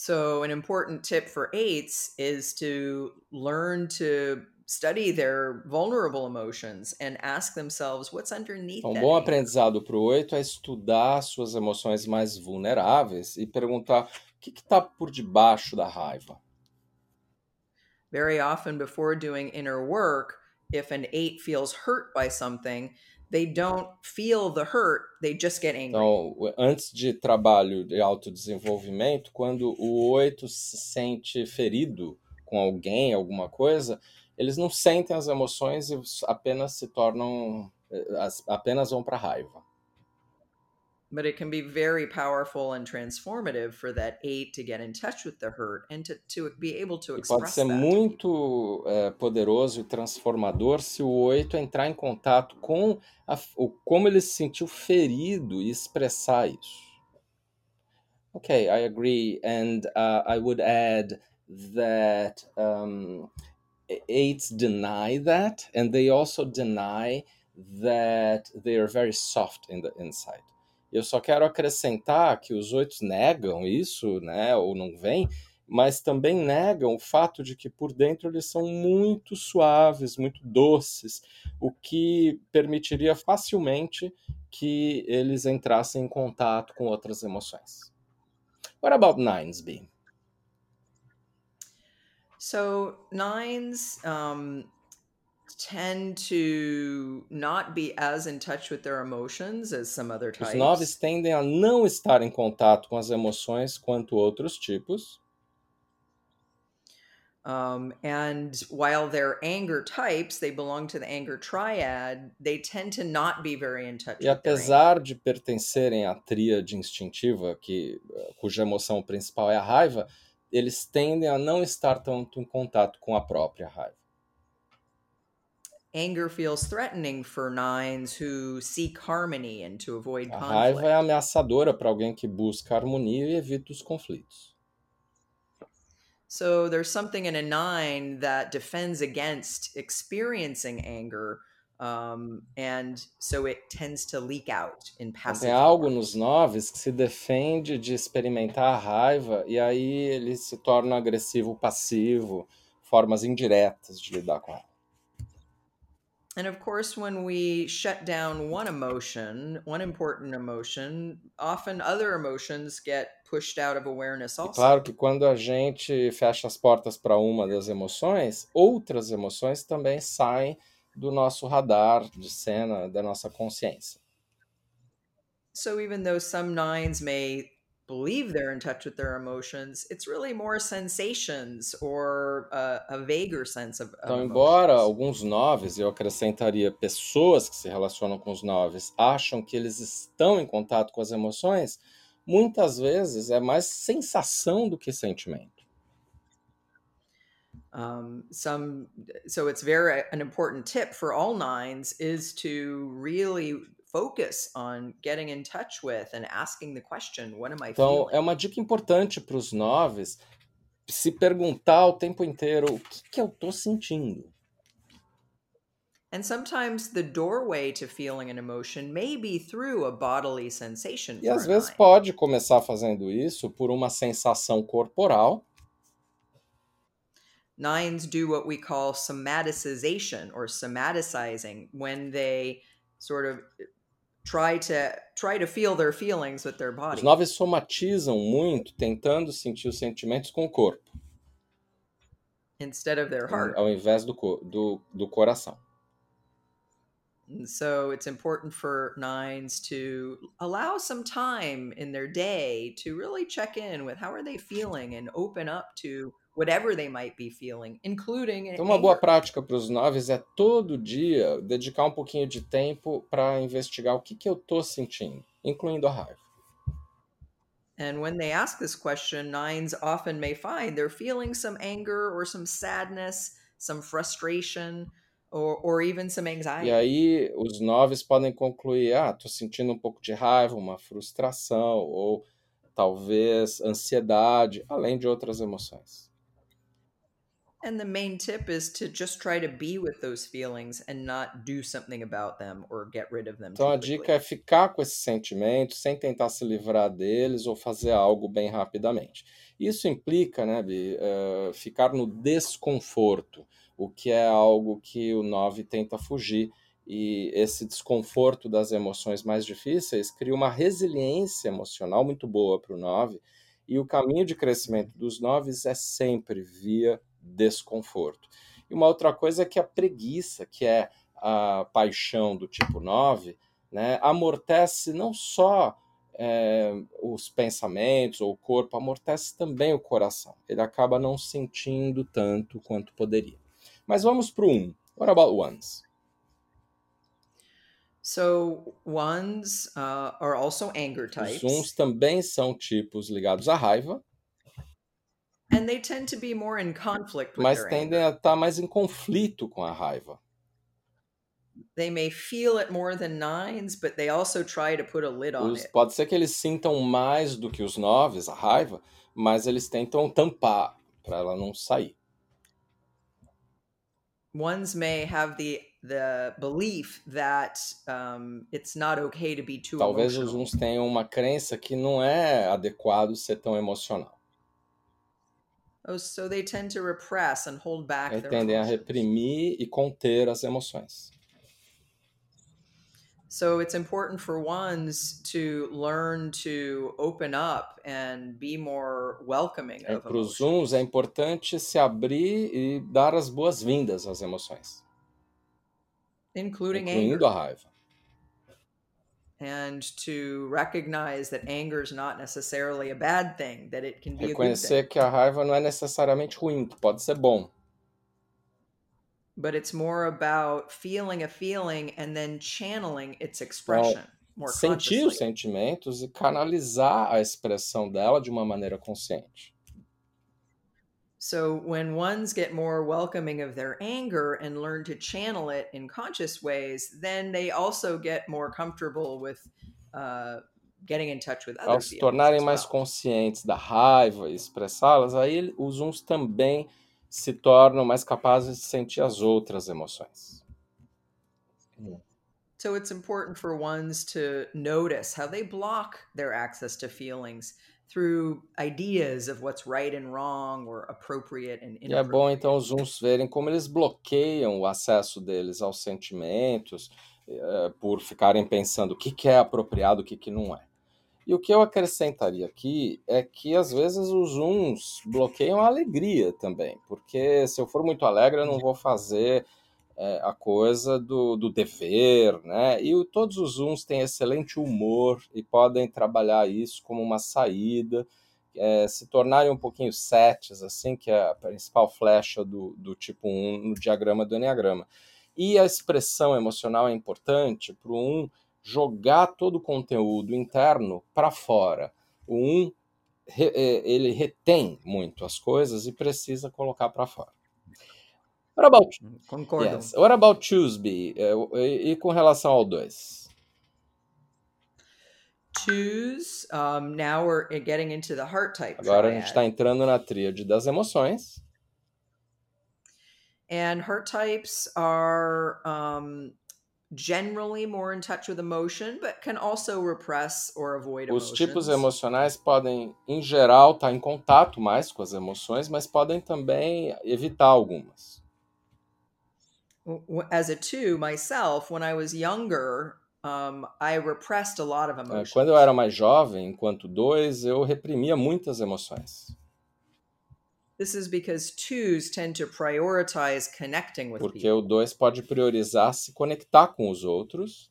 Speaker 2: So, an important tip for eights is to learn to study their vulnerable emotions and ask themselves what's underneath
Speaker 1: Um bom aprendizado para o oito é estudar suas emoções mais vulneráveis e perguntar o que está por debaixo da raiva.
Speaker 2: Very often, before doing inner work, if an eight feels hurt by something, they don't feel the hurt, they just get angry.
Speaker 1: Então, antes de trabalho de autodesenvolvimento, quando o oito se sente ferido com alguém, alguma coisa, eles não sentem as emoções e apenas se tornam, eh, apenas vão para raiva.
Speaker 2: But it can be very powerful and transformative for that eight to get in touch with the hurt and to, to be able to express
Speaker 1: pode ser
Speaker 2: that.
Speaker 1: muito eh, poderoso e transformador se o oito entrar em contato com a- o, como ele se sentiu ferido e expressar isso. Okay, I agree, and uh, I would add that um, eights deny that, and they also deny that they are very soft in the inside. Eu só quero acrescentar que os oitos negam isso, né, ou não vêm, mas também negam o fato de que por dentro eles são muito suaves, muito doces, o que permitiria facilmente que eles entrassem em contato com outras emoções. What about nines, B?
Speaker 2: So nines um, tend to not be as in touch with their emotions as some other
Speaker 1: Os noves
Speaker 2: types.
Speaker 1: tendem a não estar em contato com as emoções quanto outros tipos,
Speaker 2: Um, and while they're anger types, they belong to the anger triad. They tend to not be very in touch
Speaker 1: e apesar de pertencerem à tríade instintiva, que, eh, cuja emoção principal é a raiva, eles tendem a não estar tanto em contato com a própria raiva.
Speaker 2: Anger feels threatening for nines who seek harmony and to avoid
Speaker 1: A raiva
Speaker 2: conflict.
Speaker 1: é ameaçadora para alguém que busca harmonia e evita os conflitos.
Speaker 2: So there's something in a nine that defends against experiencing anger, um, and so it tends to leak out in
Speaker 1: Então,
Speaker 2: passive
Speaker 1: tem algo nos noves que se defende de experimentar a raiva e aí ele se torna agressivo passivo, formas indiretas de lidar com ela.
Speaker 2: And of course, when we shut down one emotion, one important emotion, often other emotions get pushed out of awareness
Speaker 1: E
Speaker 2: also.
Speaker 1: claro que quando a gente fecha as portas para uma das emoções, outras emoções também saem do nosso radar de cena, da nossa consciência.
Speaker 2: So even though some nines may believe they're in touch with their emotions, it's really more sensations or a, a vaguer sense of, of
Speaker 1: Então, embora
Speaker 2: emotions.
Speaker 1: alguns noves, eu acrescentaria pessoas que se relacionam com os noves, acham que eles estão em contato com as emoções, muitas vezes é mais sensação do que sentimento.
Speaker 2: Um, some so it's very an important tip for all nines is to really focus on getting in touch with and asking the question, what am I
Speaker 1: Então,
Speaker 2: feeling?
Speaker 1: é uma dica importante para os noves se perguntar o tempo inteiro o que, que eu estou sentindo.
Speaker 2: And sometimes the doorway to feeling an emotion may be through a bodily sensation
Speaker 1: E às vezes pode começar fazendo isso por uma sensação corporal,
Speaker 2: Nines do what we call somaticization or somaticizing when they sort of try to try to feel their feelings with their body.
Speaker 1: Os noves somatizam muito, tentando sentir os sentimentos com o corpo,
Speaker 2: instead of their heart.
Speaker 1: ao invés do, do, do coração.
Speaker 2: And so it's important for nines to allow some time in their day to really check in with how are they feeling and open up to whatever they might be feeling, including
Speaker 1: Então, uma boa prática para os noves é todo dia dedicar um pouquinho de tempo para investigar o que, que eu estou sentindo, incluindo a raiva.
Speaker 2: And when they ask this question, nines often may find they're feeling some anger or some sadness, some frustration, or, or even some
Speaker 1: E
Speaker 2: anxiety.
Speaker 1: aí, os noves podem concluir: ah, estou sentindo um pouco de raiva, uma frustração, ou talvez ansiedade, além de outras emoções.
Speaker 2: And the main tip is to just try to be with those feelings and not do something about them or get rid of them
Speaker 1: Então, a dica é ficar com esses sentimentos sem tentar se livrar deles ou fazer algo bem rapidamente. Isso implica, né, Bi, eh, ficar no desconforto, o que é algo que o 9 tenta fugir. E esse desconforto das emoções mais difíceis cria uma resiliência emocional muito boa para o 9. E o caminho de crescimento dos 9 é sempre via desconforto. E uma outra coisa é que a preguiça, que é a paixão do tipo 9, né, amortece não só é, os pensamentos ou o corpo, amortece também o coração. Ele acaba não sentindo tanto quanto poderia. Mas vamos para o 1. What about ones?
Speaker 2: So ones uh, are also anger
Speaker 1: Os
Speaker 2: types,
Speaker 1: uns também são tipos ligados à raiva,
Speaker 2: and they tend to be more in conflict with
Speaker 1: mas tendem
Speaker 2: anger.
Speaker 1: a estar mais em conflito com a raiva.
Speaker 2: They may feel it more than nines, but they also try to put a lid on
Speaker 1: Os-
Speaker 2: it.
Speaker 1: pode ser que eles sintam mais do que os noves, a raiva, mas eles tentam tampar para ela não sair.
Speaker 2: Ones may have the the belief that um, it's not okay to be too
Speaker 1: Talvez os
Speaker 2: emotional.
Speaker 1: uns tenham uma crença que não é adequado ser tão emocional.
Speaker 2: Oh, so they tend to repress and hold back their
Speaker 1: tendem a reprimir e conter as emoções.
Speaker 2: So it's important for ones to learn to open up and be more welcoming of
Speaker 1: Para os uns é importante se abrir e dar as boas-vindas às emoções,
Speaker 2: including
Speaker 1: incluindo
Speaker 2: anger,
Speaker 1: a raiva.
Speaker 2: And to recognize that anger is not necessarily a bad thing, that it can be a good thing,
Speaker 1: Reconhecer que a raiva não é necessariamente ruim, que pode ser bom.
Speaker 2: but it's more about feeling a feeling and then channeling its expression more
Speaker 1: Sentir os sentimentos e canalizar a expressão dela de uma maneira consciente.
Speaker 2: So when ones get more welcoming of their anger and learn to channel it in conscious ways, then they also get more comfortable with uh, getting in touch with other
Speaker 1: Ao se
Speaker 2: feelings
Speaker 1: tornarem
Speaker 2: as
Speaker 1: mais
Speaker 2: well.
Speaker 1: conscientes da raiva e expressá-las, aí ele- os uns também se tornam mais capazes de sentir as outras emoções.
Speaker 2: So it's important for ones to notice how they block their access to feelings through ideas of what's right and wrong or appropriate and
Speaker 1: E é bom então
Speaker 2: inappropriate.
Speaker 1: os uns verem como eles bloqueiam o acesso deles aos sentimentos eh, por ficarem pensando o que, que é apropriado, o que, que não é. E o que eu acrescentaria aqui é que às vezes os uns bloqueiam a alegria também, porque se eu for muito alegre eu não vou fazer é, a coisa do, do dever, né? E o- todos os uns têm excelente humor e podem trabalhar isso como uma saída, é, se tornarem um pouquinho setes, assim, que é a principal flecha do, do tipo 1 no diagrama do Enneagrama. E a expressão emocional é importante para o 1 jogar todo o conteúdo interno para fora. O 1 re- é, ele retém muito as coisas e precisa colocar para fora. What about
Speaker 2: Concordo.
Speaker 1: Yes. What about Tuesday? É, E, e com relação ao 2?
Speaker 2: Twos, um, now we're getting into the heart type
Speaker 1: Agora a gente está entrando na tríade das emoções.
Speaker 2: And heart types are um, generally more in touch with emotion, but can also repress or avoid
Speaker 1: Os tipos
Speaker 2: emotions.
Speaker 1: emocionais podem, em geral, estar em contato mais com as emoções, mas podem também evitar algumas.
Speaker 2: As a two myself, when I was younger, um, I repressed a lot of
Speaker 1: É,
Speaker 2: emotions.
Speaker 1: Quando eu era mais jovem, enquanto dois, eu reprimia muitas emoções.
Speaker 2: This is because twos tend to prioritize connecting with
Speaker 1: Porque
Speaker 2: people.
Speaker 1: o dois pode priorizar se conectar com os outros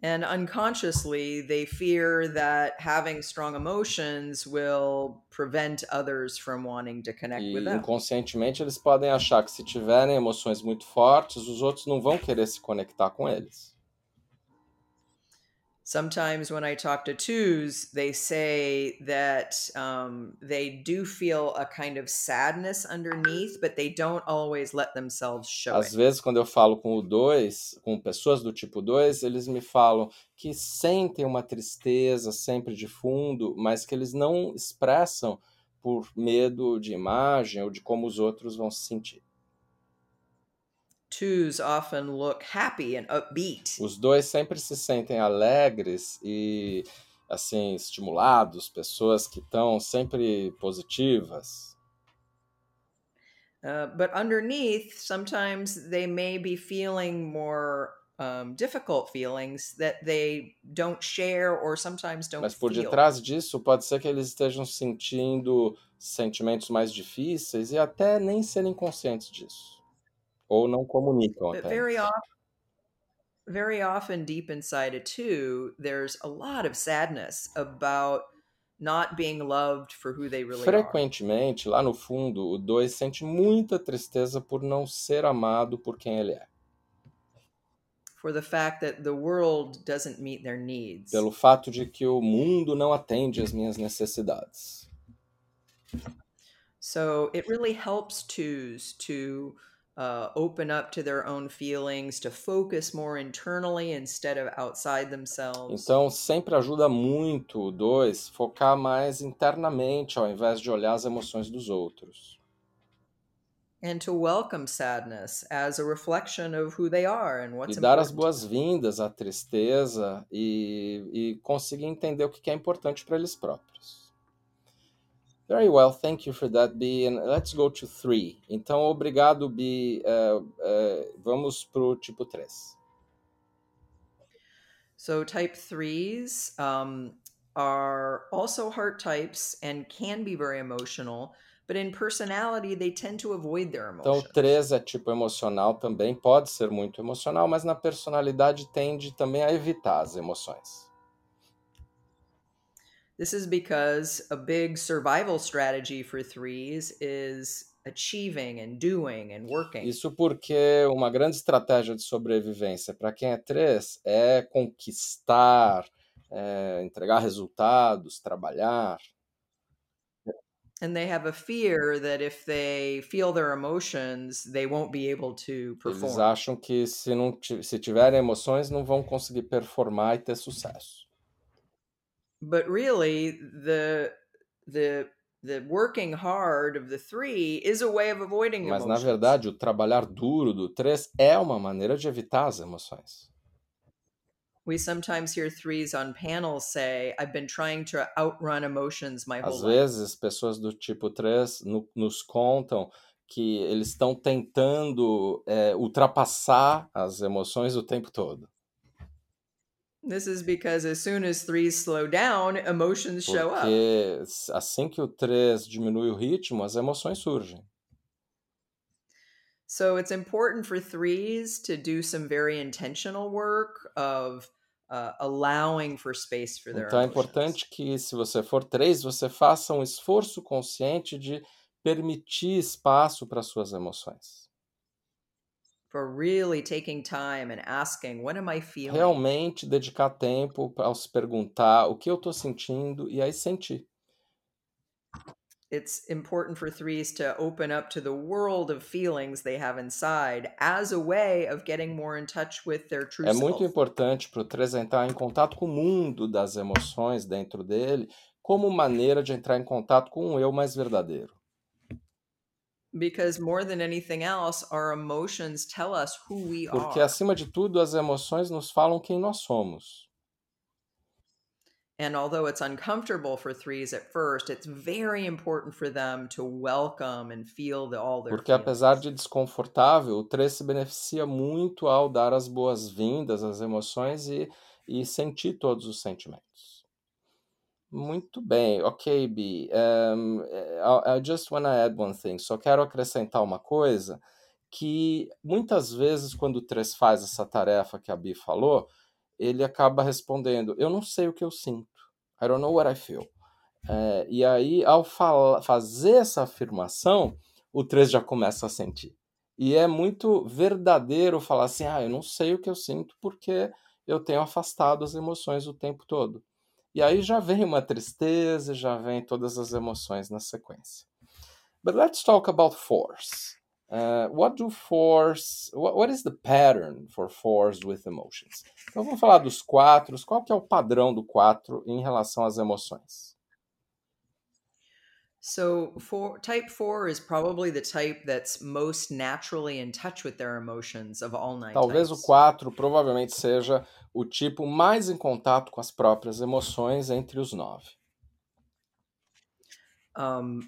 Speaker 2: And unconsciously, they fear that having strong emotions will prevent others from wanting to connect
Speaker 1: E
Speaker 2: with them.
Speaker 1: inconscientemente eles podem achar que se tiverem emoções muito fortes, os outros não vão querer se conectar com eles.
Speaker 2: Sometimes when I talk to twos, they say that um, they do feel a kind of sadness underneath, but they don't always let themselves show
Speaker 1: Às
Speaker 2: it.
Speaker 1: vezes, quando eu falo com o 2, com pessoas do tipo 2, eles me falam que sentem uma tristeza sempre de fundo, mas que eles não expressam por medo de imagem ou de como os outros vão se sentir.
Speaker 2: Twos often look happy and upbeat,
Speaker 1: Os dois sempre se sentem alegres e assim estimulados, pessoas que estão sempre positivas.
Speaker 2: uh, but underneath, sometimes they may be feeling more um, difficult feelings that they don't share or sometimes don't
Speaker 1: Mas por
Speaker 2: feel.
Speaker 1: detrás disso, pode ser que eles estejam sentindo sentimentos mais difíceis e até nem serem conscientes disso. Ou não comunicam
Speaker 2: But
Speaker 1: até.
Speaker 2: very often, very often, deep inside a two, there's a lot of sadness about not being loved for who they really are.
Speaker 1: Frequentemente, lá no fundo, o 2 sente muita tristeza por não ser amado por quem ele é.
Speaker 2: For the fact that the world doesn't meet their needs.
Speaker 1: Pelo fato de que o mundo não atende às minhas necessidades.
Speaker 2: So it really helps twos to uh, open up to their own feelings, to focus more internally instead of outside themselves.
Speaker 1: Então, sempre ajuda muito 2 focar mais internamente ao invés de olhar as emoções dos outros.
Speaker 2: and to welcome sadness as a reflection of who they are and
Speaker 1: E
Speaker 2: what's
Speaker 1: dar as
Speaker 2: important.
Speaker 1: boas-vindas à tristeza e, e conseguir entender o que é importante para eles próprios. Very well, thank you for that, B. And let's go to three. Então, obrigado, B. Eh, eh, vamos para o tipo 3.
Speaker 2: So type threes um, are also heart types and can be very emotional, but in personality they tend to avoid their
Speaker 1: Então,
Speaker 2: emotions.
Speaker 1: 3 é tipo emocional também, pode ser muito emocional, mas na personalidade tende também a evitar as emoções.
Speaker 2: This is because a big survival strategy for threes is achieving and doing and working.
Speaker 1: Isso porque uma grande estratégia de sobrevivência para quem é 3 é conquistar, é, entregar resultados, trabalhar.
Speaker 2: And they have a fear that if they feel their emotions, they won't be able to
Speaker 1: Eles
Speaker 2: perform.
Speaker 1: acham que se, não, se tiverem emoções não vão conseguir performar e ter sucesso.
Speaker 2: But really, the the the working hard of the three is a way of avoiding
Speaker 1: Mas na
Speaker 2: emotions.
Speaker 1: verdade, o trabalhar duro do 3 é uma maneira de evitar as emoções.
Speaker 2: We sometimes hear threes on panels say, I've been trying to outrun emotions my whole
Speaker 1: Às
Speaker 2: life.
Speaker 1: vezes, pessoas do tipo 3 no- nos contam que eles estão tentando é, ultrapassar as emoções o tempo todo.
Speaker 2: This is because as soon as threes slow down, emotions show up.
Speaker 1: Porque s- assim que o 3 diminui o ritmo, as emoções surgem.
Speaker 2: So it's important for threes to do some very intentional work of uh, allowing for space for their
Speaker 1: Então é importante que, se você for 3, você faça um esforço consciente de permitir espaço para suas emoções.
Speaker 2: For really taking time and asking, what am I feeling?
Speaker 1: Realmente dedicar tempo ao se perguntar o que eu estou sentindo e aí sentir.
Speaker 2: It's important for threes to open up to the world of feelings they have inside as a way of getting more in touch with their true
Speaker 1: É muito
Speaker 2: self.
Speaker 1: importante para o 3 entrar em contato com o mundo das emoções dentro dele, como maneira de entrar em contato com um eu mais verdadeiro.
Speaker 2: Because more than anything else, our emotions tell us who we
Speaker 1: Porque,
Speaker 2: are.
Speaker 1: acima de tudo, as emoções nos falam quem nós somos.
Speaker 2: And although it's uncomfortable for threes at first, it's very important for them to welcome and feel the, all their
Speaker 1: Porque, apesar
Speaker 2: feelings.
Speaker 1: de desconfortável, o 3 se beneficia muito ao dar as boas-vindas às emoções e, e sentir todos os sentimentos. Muito bem, ok, Bi. Um, I, I just want to add one thing. Só quero acrescentar uma coisa que muitas vezes quando o 3 faz essa tarefa que a Bi falou, ele acaba respondendo: Eu não sei o que eu sinto. I don't know what I feel. É, e aí, ao fala- fazer essa afirmação, o 3 já começa a sentir. E é muito verdadeiro falar assim: Ah, eu não sei o que eu sinto porque eu tenho afastado as emoções o tempo todo. E aí já vem uma tristeza, já vem todas as emoções na sequência. But let's talk about force. Uh, what do force? What, what is the pattern for force with emotions? Então vamos falar dos quatros. Qual que é o padrão do quatro em relação às emoções?
Speaker 2: So, for type four is probably the type that's most naturally in touch with their emotions of all nine
Speaker 1: Talvez o
Speaker 2: types.
Speaker 1: 4 provavelmente seja o tipo mais em contato com as próprias emoções entre os nove.
Speaker 2: Um,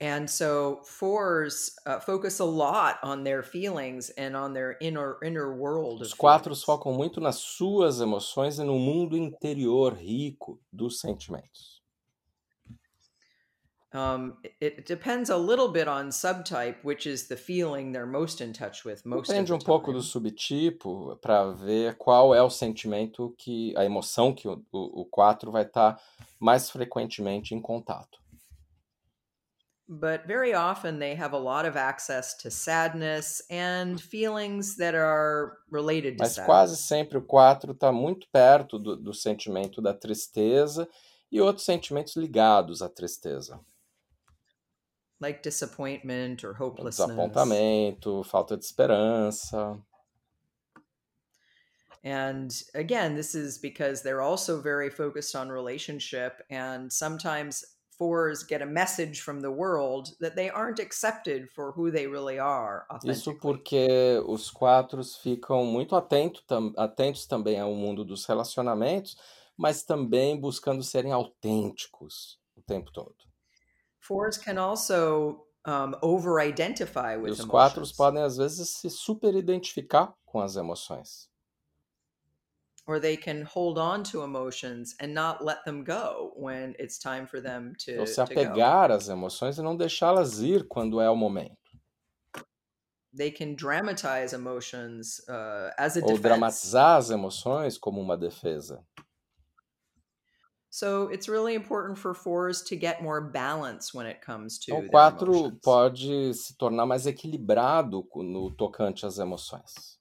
Speaker 2: and so fours uh, focus a lot on their feelings and on their inner inner world
Speaker 1: Os
Speaker 2: feelings.
Speaker 1: focam muito nas suas emoções e no mundo interior rico dos sentimentos.
Speaker 2: Um, it, it depends a little bit on subtype, which is the feeling they're most in touch with most
Speaker 1: Depende um pouco do subtipo para ver qual é o sentimento que a emoção que o, o, o 4 vai estar mais frequentemente em contato.
Speaker 2: But very often they have a lot of access to sadness and feelings that are related to
Speaker 1: Mas quase
Speaker 2: sadness.
Speaker 1: sempre o 4 está muito perto do, do sentimento da tristeza e outros sentimentos ligados à tristeza.
Speaker 2: Like disappointment or hopelessness.
Speaker 1: desapontamento, falta de esperança.
Speaker 2: And again, this is because they're also very focused on relationship, and sometimes fours get a message from the world that they aren't accepted for who they really are
Speaker 1: Isso porque os quatros ficam muito atento, tam- atentos também ao mundo dos relacionamentos, mas também buscando serem autênticos o tempo todo.
Speaker 2: Fours can also um, over identify
Speaker 1: E
Speaker 2: with
Speaker 1: os quatros
Speaker 2: emotions,
Speaker 1: podem, às vezes, se super-identificar com as emoções.
Speaker 2: or they can hold on to emotions and not let them go when it's time for them to,
Speaker 1: Ou se apegar às emoções e não deixá-las ir quando é o momento.
Speaker 2: They can dramatize emotions uh, as a
Speaker 1: Ou
Speaker 2: defense.
Speaker 1: dramatizar as emoções como uma defesa.
Speaker 2: So it's really important for fours to get more balance when it comes to
Speaker 1: Então, o
Speaker 2: their
Speaker 1: 4
Speaker 2: emotions.
Speaker 1: pode se tornar mais equilibrado no tocante às emoções.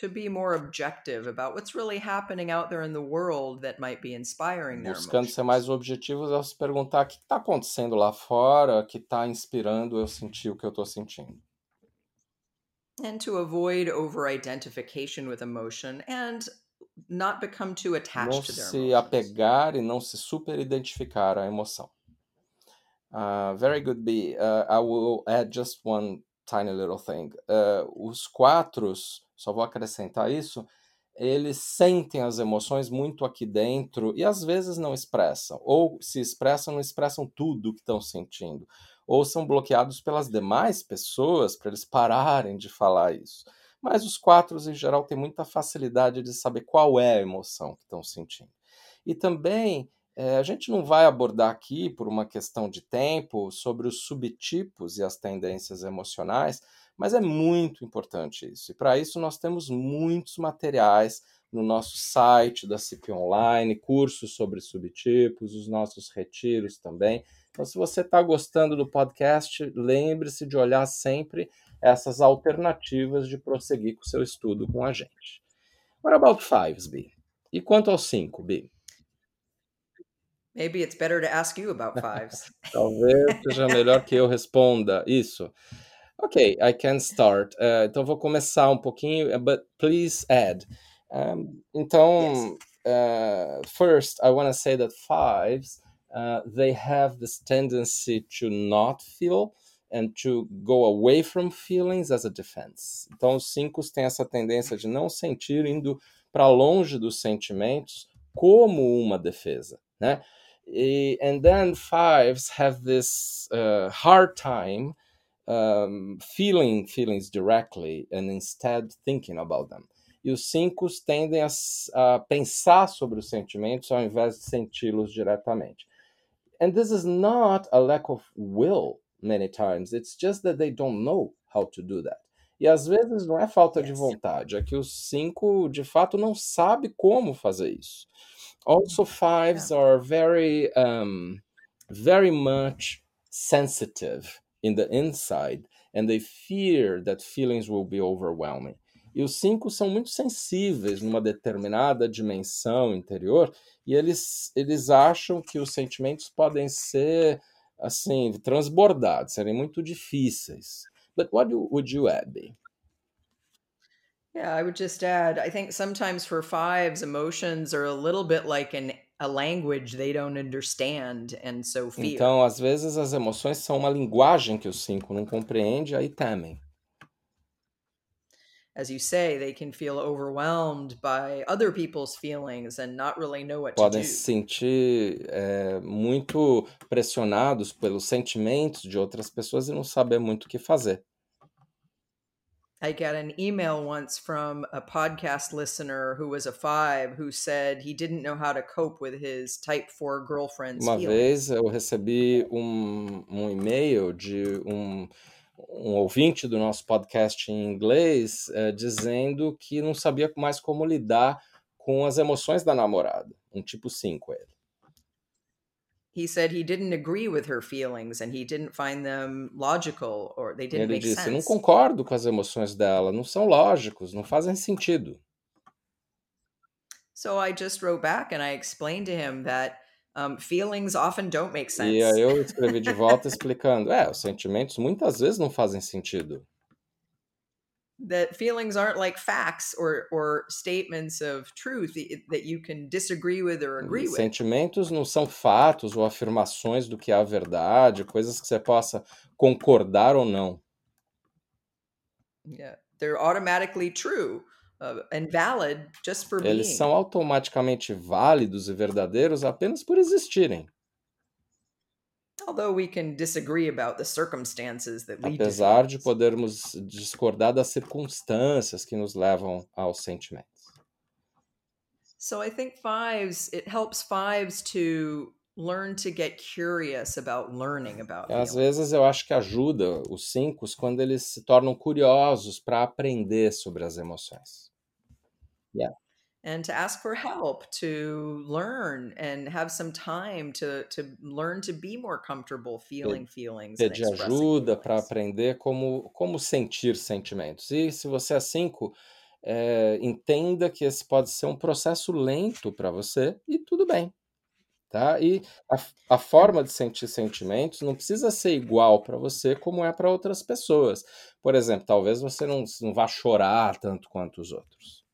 Speaker 2: To be more objective about what's really happening out there in the world that might be inspiring their
Speaker 1: Buscando ser
Speaker 2: emotions.
Speaker 1: mais objetivos ao se perguntar o que está acontecendo lá fora que está inspirando eu sentir o que eu estou sentindo.
Speaker 2: And to avoid over identification with emotion and not become too
Speaker 1: Não
Speaker 2: attached to their
Speaker 1: se apegar e não se super-identificar à emoção. Uh, very good, B. Uh, I will add just one tiny little thing. Uh, os quatros, só vou acrescentar isso, eles sentem as emoções muito aqui dentro e às vezes não expressam, ou se expressam, não expressam tudo o que estão sentindo, ou são bloqueados pelas demais pessoas para eles pararem de falar isso. Mas os quatro, em geral, têm muita facilidade de saber qual é a emoção que estão sentindo. E também é, a gente não vai abordar aqui, por uma questão de tempo, sobre os subtipos e as tendências emocionais, mas é muito importante isso. E para isso nós temos muitos materiais no nosso site da CIP Online, cursos sobre subtipos, os nossos retiros também. Então, se você está gostando do podcast, lembre-se de olhar sempre essas alternativas de prosseguir com o seu estudo com a gente. What about fives, B? E quanto aos cinco, B?
Speaker 2: Maybe it's better to ask you about fives. [LAUGHS]
Speaker 1: Talvez seja melhor que eu responda isso. Ok, I can start. Uh, então vou começar um pouquinho, uh, but please add. Um, então, yes. uh, first, I want to say that fives uh, they have this tendency to not feel and to go away from feelings as a defense. Então, os cinco têm essa tendência de não sentir indo para longe dos sentimentos como uma defesa, né? E, and then fives have this uh, hard time um, feeling feelings directly and instead thinking about them. E os cinco tendem a, a pensar sobre os sentimentos ao invés de senti-los diretamente. And this is not a lack of will many times, it's just that they don't know how to do that. E às vezes não é falta yes. de vontade, é que os cinco de fato não sabe como fazer isso. Also, fives yeah. are very, um, very much sensitive in the inside and they fear that feelings will be overwhelming. E os cinco são muito sensíveis numa determinada dimensão interior e eles, eles acham que os sentimentos podem ser assim transbordados, serem muito difíceis. But what would you add, B?
Speaker 2: Yeah, I would just add, I think sometimes for fives, emotions are a little bit like an a language they don't understand and so fear.
Speaker 1: Então, às vezes as emoções são uma linguagem que os cinco não compreende, aí temem.
Speaker 2: As you say, they can feel overwhelmed by other people's feelings and not really know what
Speaker 1: Podem
Speaker 2: to do.
Speaker 1: se sentir é, muito pressionados pelos sentimentos de outras pessoas e não saber muito o que fazer.
Speaker 2: I got an email once from a podcast listener who was a five who said he didn't know how to cope with his type 4 girlfriend's
Speaker 1: Uma
Speaker 2: feelings.
Speaker 1: vez eu recebi um, um e-mail de um, um ouvinte do nosso podcast em inglês é, dizendo que não sabia mais como lidar com as emoções da namorada, um tipo 5 ele.
Speaker 2: he said he didn't agree with her feelings and he didn't find them logical or they didn't
Speaker 1: Ele
Speaker 2: make
Speaker 1: disse: "Não
Speaker 2: sense.
Speaker 1: concordo com as emoções dela, não são lógicos, não fazem sentido."
Speaker 2: So I just wrote back and I explained to him that um, feelings often don't make
Speaker 1: E
Speaker 2: sense.
Speaker 1: aí eu escrevi de volta [LAUGHS] explicando: "É, os sentimentos muitas vezes não fazem sentido."
Speaker 2: that feelings aren't like facts or or statements of truth that you can disagree with or agree with.
Speaker 1: Sentimentos não são fatos ou afirmações do que é a verdade, coisas que você possa concordar ou não.
Speaker 2: Yeah, they're automatically true and valid just for
Speaker 1: Eles
Speaker 2: being.
Speaker 1: são automaticamente válidos e verdadeiros apenas por existirem.
Speaker 2: Although we can disagree about the circumstances that lead to
Speaker 1: Apesar de
Speaker 2: feelings.
Speaker 1: podermos discordar das circunstâncias que nos levam aos sentimentos.
Speaker 2: So I think fives, it helps fives to learn to get curious about learning about
Speaker 1: Às vezes eu acho que ajuda os cinco quando eles se tornam curiosos para aprender sobre as emoções.
Speaker 2: and to ask for help to learn and have some time to to learn to be more comfortable feeling feelings
Speaker 1: Pedir ajuda para aprender como, como sentir sentimentos. E se você é cinco, é, entenda que esse pode ser um processo lento para você e tudo bem. Tá? E a, a forma de sentir sentimentos não precisa ser igual para você como é para outras pessoas. Por exemplo, talvez você não, não vá chorar tanto quanto os outros.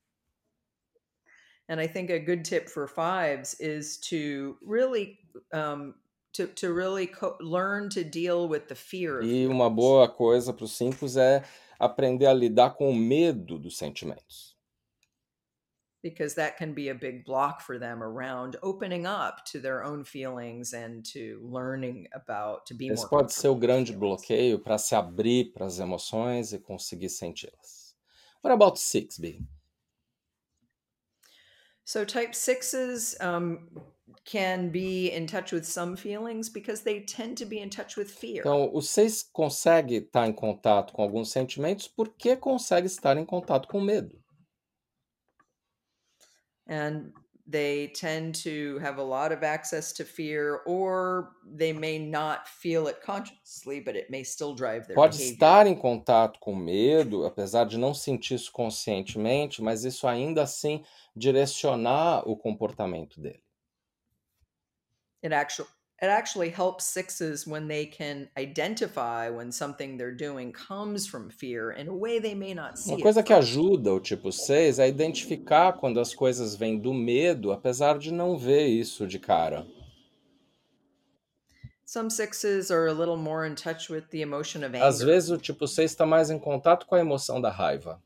Speaker 2: And I think a good tip for fives is to really um, to to really learn to deal with the fear
Speaker 1: E uma boa coisa para os cinco é aprender a lidar com o medo dos sentimentos.
Speaker 2: Because that can be a big block for them around opening up to their own feelings and to learning about to be
Speaker 1: Esse pode ser o grande bloqueio para se abrir para as emoções e conseguir senti-las. What about 6B?
Speaker 2: So type sixes um, can be in touch with some feelings because they tend to be in touch with fear.
Speaker 1: Então, o 6 consegue estar em contato com alguns sentimentos porque consegue estar em contato com medo.
Speaker 2: And they tend to have a lot of access to fear or they may not feel it consciously but it may still drive their
Speaker 1: Pode
Speaker 2: behavior
Speaker 1: estar em contato com medo, apesar de não sentir isso conscientemente, mas isso ainda assim direcionar o comportamento dele.
Speaker 2: it actually it actually helps sixes when they can identify when something they're doing comes from fear in a way they may not see
Speaker 1: Uma
Speaker 2: it
Speaker 1: coisa que ajuda o tipo 6 é identificar quando as coisas vêm do medo, apesar de não ver isso de cara.
Speaker 2: some sixes are a little more in touch with the emotion of
Speaker 1: Às
Speaker 2: anger
Speaker 1: vezes o tipo 6 está mais em contato com a emoção da raiva.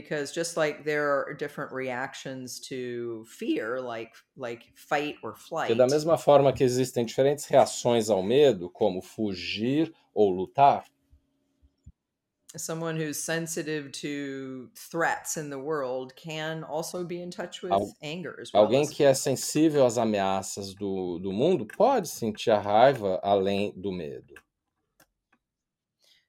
Speaker 2: Because just like there are different reactions to fear like like fight or flight
Speaker 1: da mesma forma que existem diferentes reações ao medo, como fugir ou lutar,
Speaker 2: someone who's sensitive to threats in the world can also be in touch with
Speaker 1: Al-
Speaker 2: anger as well
Speaker 1: alguém que é sensível às ameaças do, do mundo pode sentir a raiva além do medo.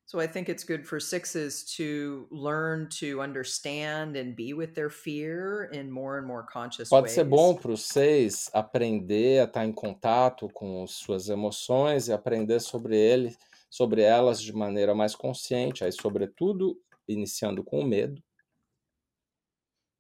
Speaker 2: So I think it's good for sixes to learn to understand and be with their fear in more and more conscious
Speaker 1: Pode
Speaker 2: ways.
Speaker 1: ser bom para os seis aprender a estar em contato com suas emoções e aprender sobre ele, sobre elas de maneira mais consciente, aí sobretudo iniciando com o medo.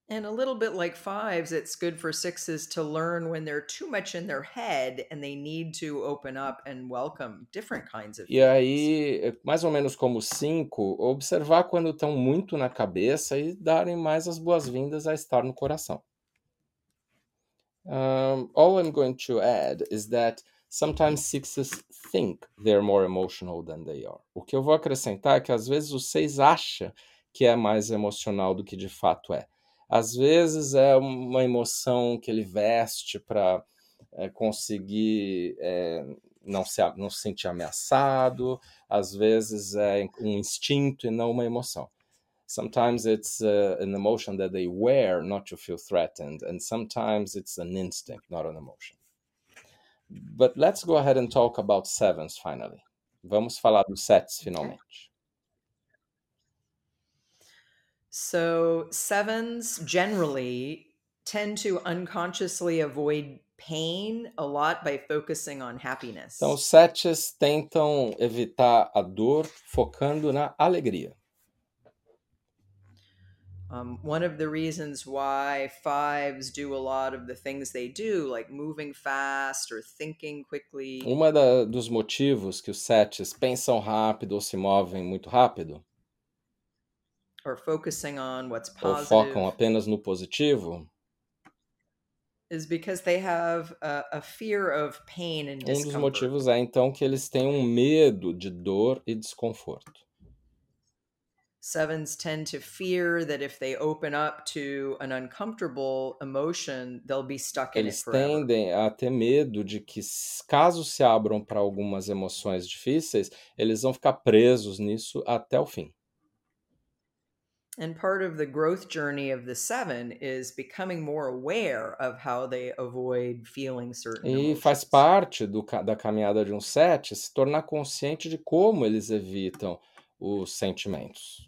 Speaker 2: And a little bit like fives, it's good for sixes to learn when they're too much in their head and they need to open up and welcome different kinds of
Speaker 1: E aí, é mais ou menos como cinco, observar quando estão muito na cabeça e darem mais as boas-vindas a estar no coração. Um, all I'm going to add is that sometimes sixes think they're more emotional than they are. O que eu vou acrescentar é que às vezes o seis acha que é mais emocional do que de fato é. Às vezes é uma emoção que ele veste para conseguir é, não, se, não se sentir ameaçado, às vezes é um instinto e não uma emoção. Sometimes it's uh, an emotion that they wear not to feel threatened, and sometimes it's an instinct, not an emotion. But let's go ahead and talk about sevens finally. Vamos falar dos sets finalmente.
Speaker 2: So, sevens generally tend to unconsciously avoid pain a lot by focusing on happiness.
Speaker 1: Então, os sets tentam evitar a dor focando na alegria.
Speaker 2: Um, one of the reasons why fives do a lot of the things they do, like moving fast or thinking quickly,
Speaker 1: Uma da, dos motivos que os sets pensam rápido ou se movem muito rápido,
Speaker 2: or focusing on what's
Speaker 1: ou
Speaker 2: positive,
Speaker 1: focam apenas no positivo,
Speaker 2: is because they have a, a fear of pain and
Speaker 1: um dos motivos é então que eles têm um medo de dor e desconforto.
Speaker 2: Sevens tend to fear that if they open up to an uncomfortable emotion, they'll be stuck in it
Speaker 1: Eles
Speaker 2: forever.
Speaker 1: tendem a ter medo de que, caso se abram para algumas emoções difíceis, eles vão ficar presos nisso até o fim.
Speaker 2: And part of the growth journey of the seven is becoming more aware of how they avoid feeling certain
Speaker 1: E faz parte do da caminhada de um sete se tornar consciente de como eles evitam os sentimentos.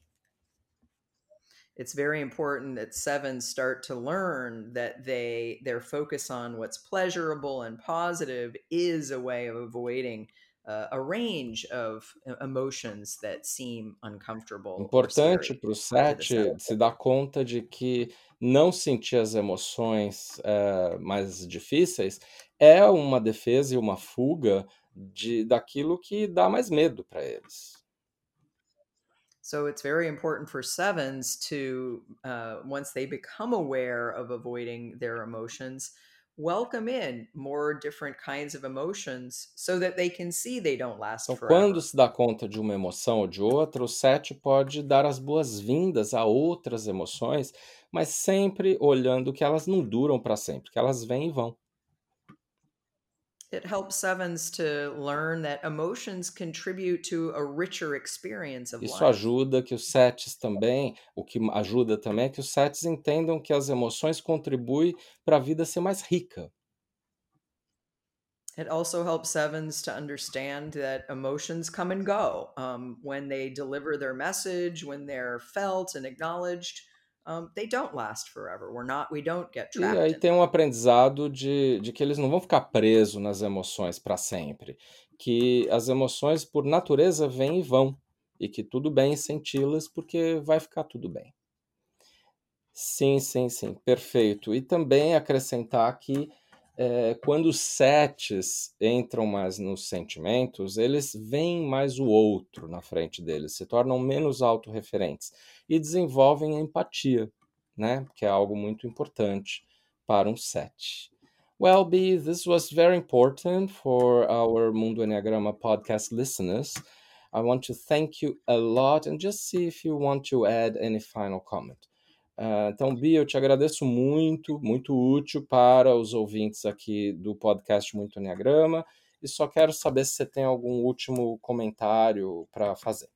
Speaker 2: It's very important that sevens start to learn that they their focus on what's pleasurable and positive is a way of avoiding uh, a range of uh, emotions that seem uncomfortable or
Speaker 1: Importante para o
Speaker 2: to the
Speaker 1: sete
Speaker 2: seven.
Speaker 1: se dar conta de que não sentir as emoções eh, mais difíceis é uma defesa e uma fuga de, daquilo que dá mais medo para eles.
Speaker 2: So it's very important for sevens to, uh, once they become aware of avoiding their emotions, welcome in more different kinds of emotions so that they can see they don't last
Speaker 1: Então,
Speaker 2: forever.
Speaker 1: quando se dá conta de uma emoção ou de outra, o 7 pode dar as boas-vindas a outras emoções, mas sempre olhando que elas não duram para sempre, que elas vêm e vão.
Speaker 2: It helps sevens to learn that emotions contribute to a richer experience of
Speaker 1: Isso
Speaker 2: life.
Speaker 1: ajuda que os sets também, o que ajuda também é que os sets entendam que as emoções contribuem para a vida ser mais rica.
Speaker 2: It also helps sevens to understand that emotions come and go. Um, when they deliver their message, when they're felt and acknowledged, um, they don't last forever. We're not, we don't get
Speaker 1: E
Speaker 2: trapped
Speaker 1: aí
Speaker 2: in
Speaker 1: tem um aprendizado de, de que eles não vão ficar presos nas emoções para sempre, que as emoções por natureza vêm e vão, e que tudo bem senti-las porque vai ficar tudo bem. Sim, sim, sim, perfeito. E também acrescentar que eh, quando os sets entram mais nos sentimentos, eles veem mais o outro na frente deles, se tornam menos autorreferentes e desenvolvem a empatia, né? Que é algo muito importante para um set. Well, B, this was very important for our Mundo Enneagrama podcast listeners. I want to thank you a lot and just see if you want to add any final comment. Uh, então, Bia, eu te agradeço muito, muito útil para os ouvintes aqui do podcast Muito Enneagrama, e só quero saber se você tem algum último comentário para fazer.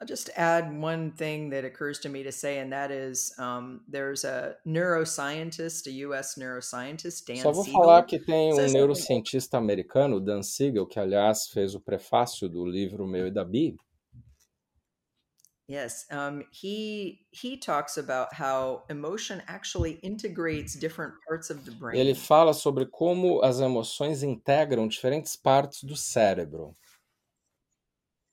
Speaker 2: I'll just add one thing that occurs to me to say, and that is um, there's a neuroscientist, a U.S. neuroscientist, Dan
Speaker 1: Só vou
Speaker 2: Siegel.
Speaker 1: falar que tem um neurocientista americano, Dan Siegel, que aliás fez o prefácio do livro meu e da Bi,
Speaker 2: Yes, um, he he talks about how emotion actually integrates different parts of the brain.
Speaker 1: ele fala sobre como as emoções integram diferentes partes do cérebro.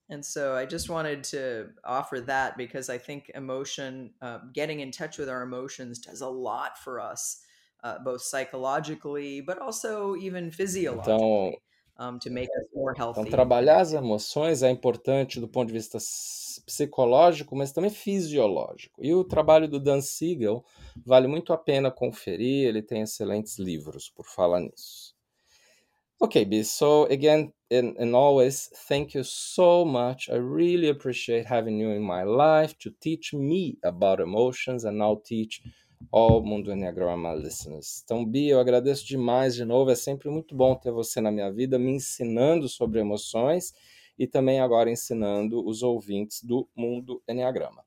Speaker 2: And so I just wanted to offer that because I think emotion, uh, getting in touch with our emotions, does a lot for us, uh, both psychologically, but also even physiologically, um, to make us more healthy.
Speaker 1: Então, trabalhar as emoções é importante do ponto de vista psicológico, mas também fisiológico. E o trabalho do Dan Siegel vale muito a pena conferir, ele tem excelentes livros por falar nisso. Okay, B, so again, and, and always, thank you so much. I really appreciate having you in my life to teach me about emotions and now teach all Mundo Enneagrama listeners. Então, Bia, eu agradeço demais de novo. É sempre muito bom ter você na minha vida, me ensinando sobre emoções e também agora ensinando os ouvintes do Mundo Enneagrama.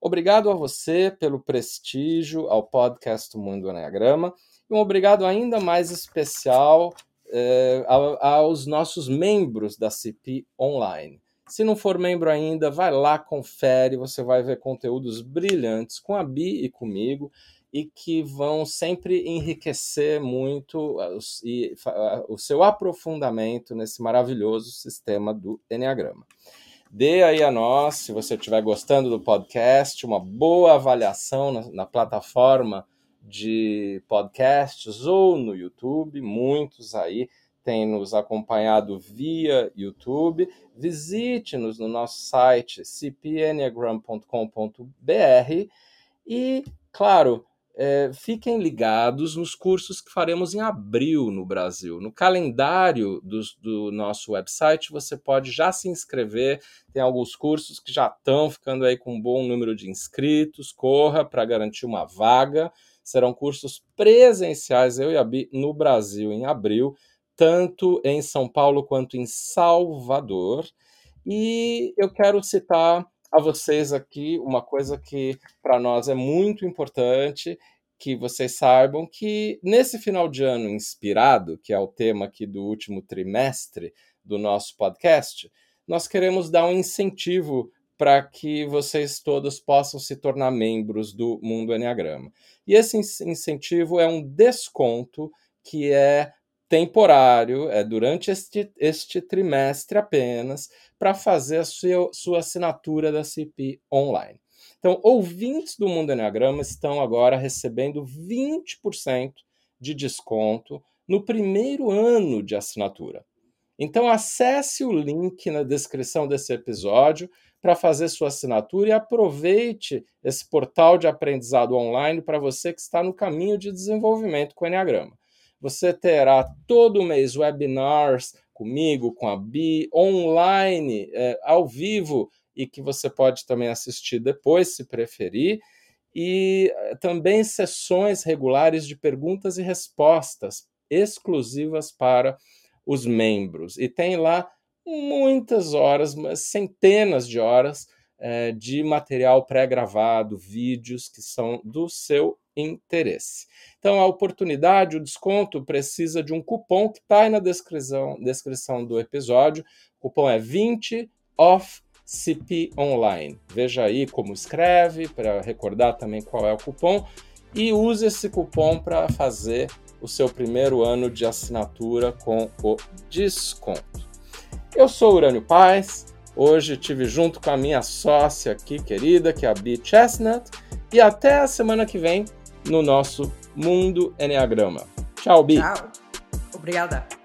Speaker 1: Obrigado a você pelo prestígio ao podcast Mundo Enneagrama e um obrigado ainda mais especial eh, ao- aos nossos membros da CP Online. Se não for membro ainda, vai lá, confere, você vai ver conteúdos brilhantes com a Bi e comigo e que vão sempre enriquecer muito ah, ah, o seu aprofundamento nesse maravilhoso sistema do Enneagrama. Dê aí a nós, se você estiver gostando do podcast, uma boa avaliação na, na plataforma de podcasts ou no YouTube. Muitos aí têm nos acompanhado via YouTube. Visite-nos no nosso site cpenneagram.com.br e, claro, é, fiquem ligados nos cursos que faremos em abril no Brasil. No calendário dos- do nosso website, você pode já se inscrever. Tem alguns cursos que já estão ficando aí com um bom número de inscritos. Corra para garantir uma vaga. Serão cursos presenciais, eu e a Bi, no Brasil em abril, tanto em São Paulo quanto em Salvador. E eu quero citar a vocês aqui uma coisa que para nós é muito importante que vocês saibam que nesse final de ano inspirado, que é o tema aqui do último trimestre do nosso podcast, nós queremos dar um incentivo para que vocês todos possam se tornar membros do Mundo Enneagrama. E esse in- incentivo é um desconto que é temporário, é durante este, este trimestre apenas, para fazer a sua, assinatura da CP online. Então, ouvintes do Mundo Enneagrama estão agora recebendo 20% de desconto no primeiro ano de assinatura. Então acesse o link na descrição desse episódio para fazer sua assinatura e aproveite esse portal de aprendizado online para você que está no caminho de desenvolvimento com o Enneagrama. Você terá todo mês webinars comigo, com a Bi, online, é, ao vivo, e que você pode também assistir depois, se preferir, e é, também sessões regulares de perguntas e respostas exclusivas para os membros. E tem lá muitas horas, centenas de horas é, de material pré-gravado, vídeos que são do seu interesse. Então, a oportunidade, o desconto, precisa de um cupom que está aí na descrição, descrição do episódio. O cupom é 20 off CP Online. Veja aí como escreve, para recordar também qual é o cupom, e use esse cupom para fazer o seu primeiro ano de assinatura com o desconto. Eu sou Urânio Paz, hoje estive junto com a minha sócia aqui querida, que é a Bee Chestnut, e até a semana que vem no nosso Mundo Enneagrama. Tchau, Bi.
Speaker 2: Tchau. Obrigada.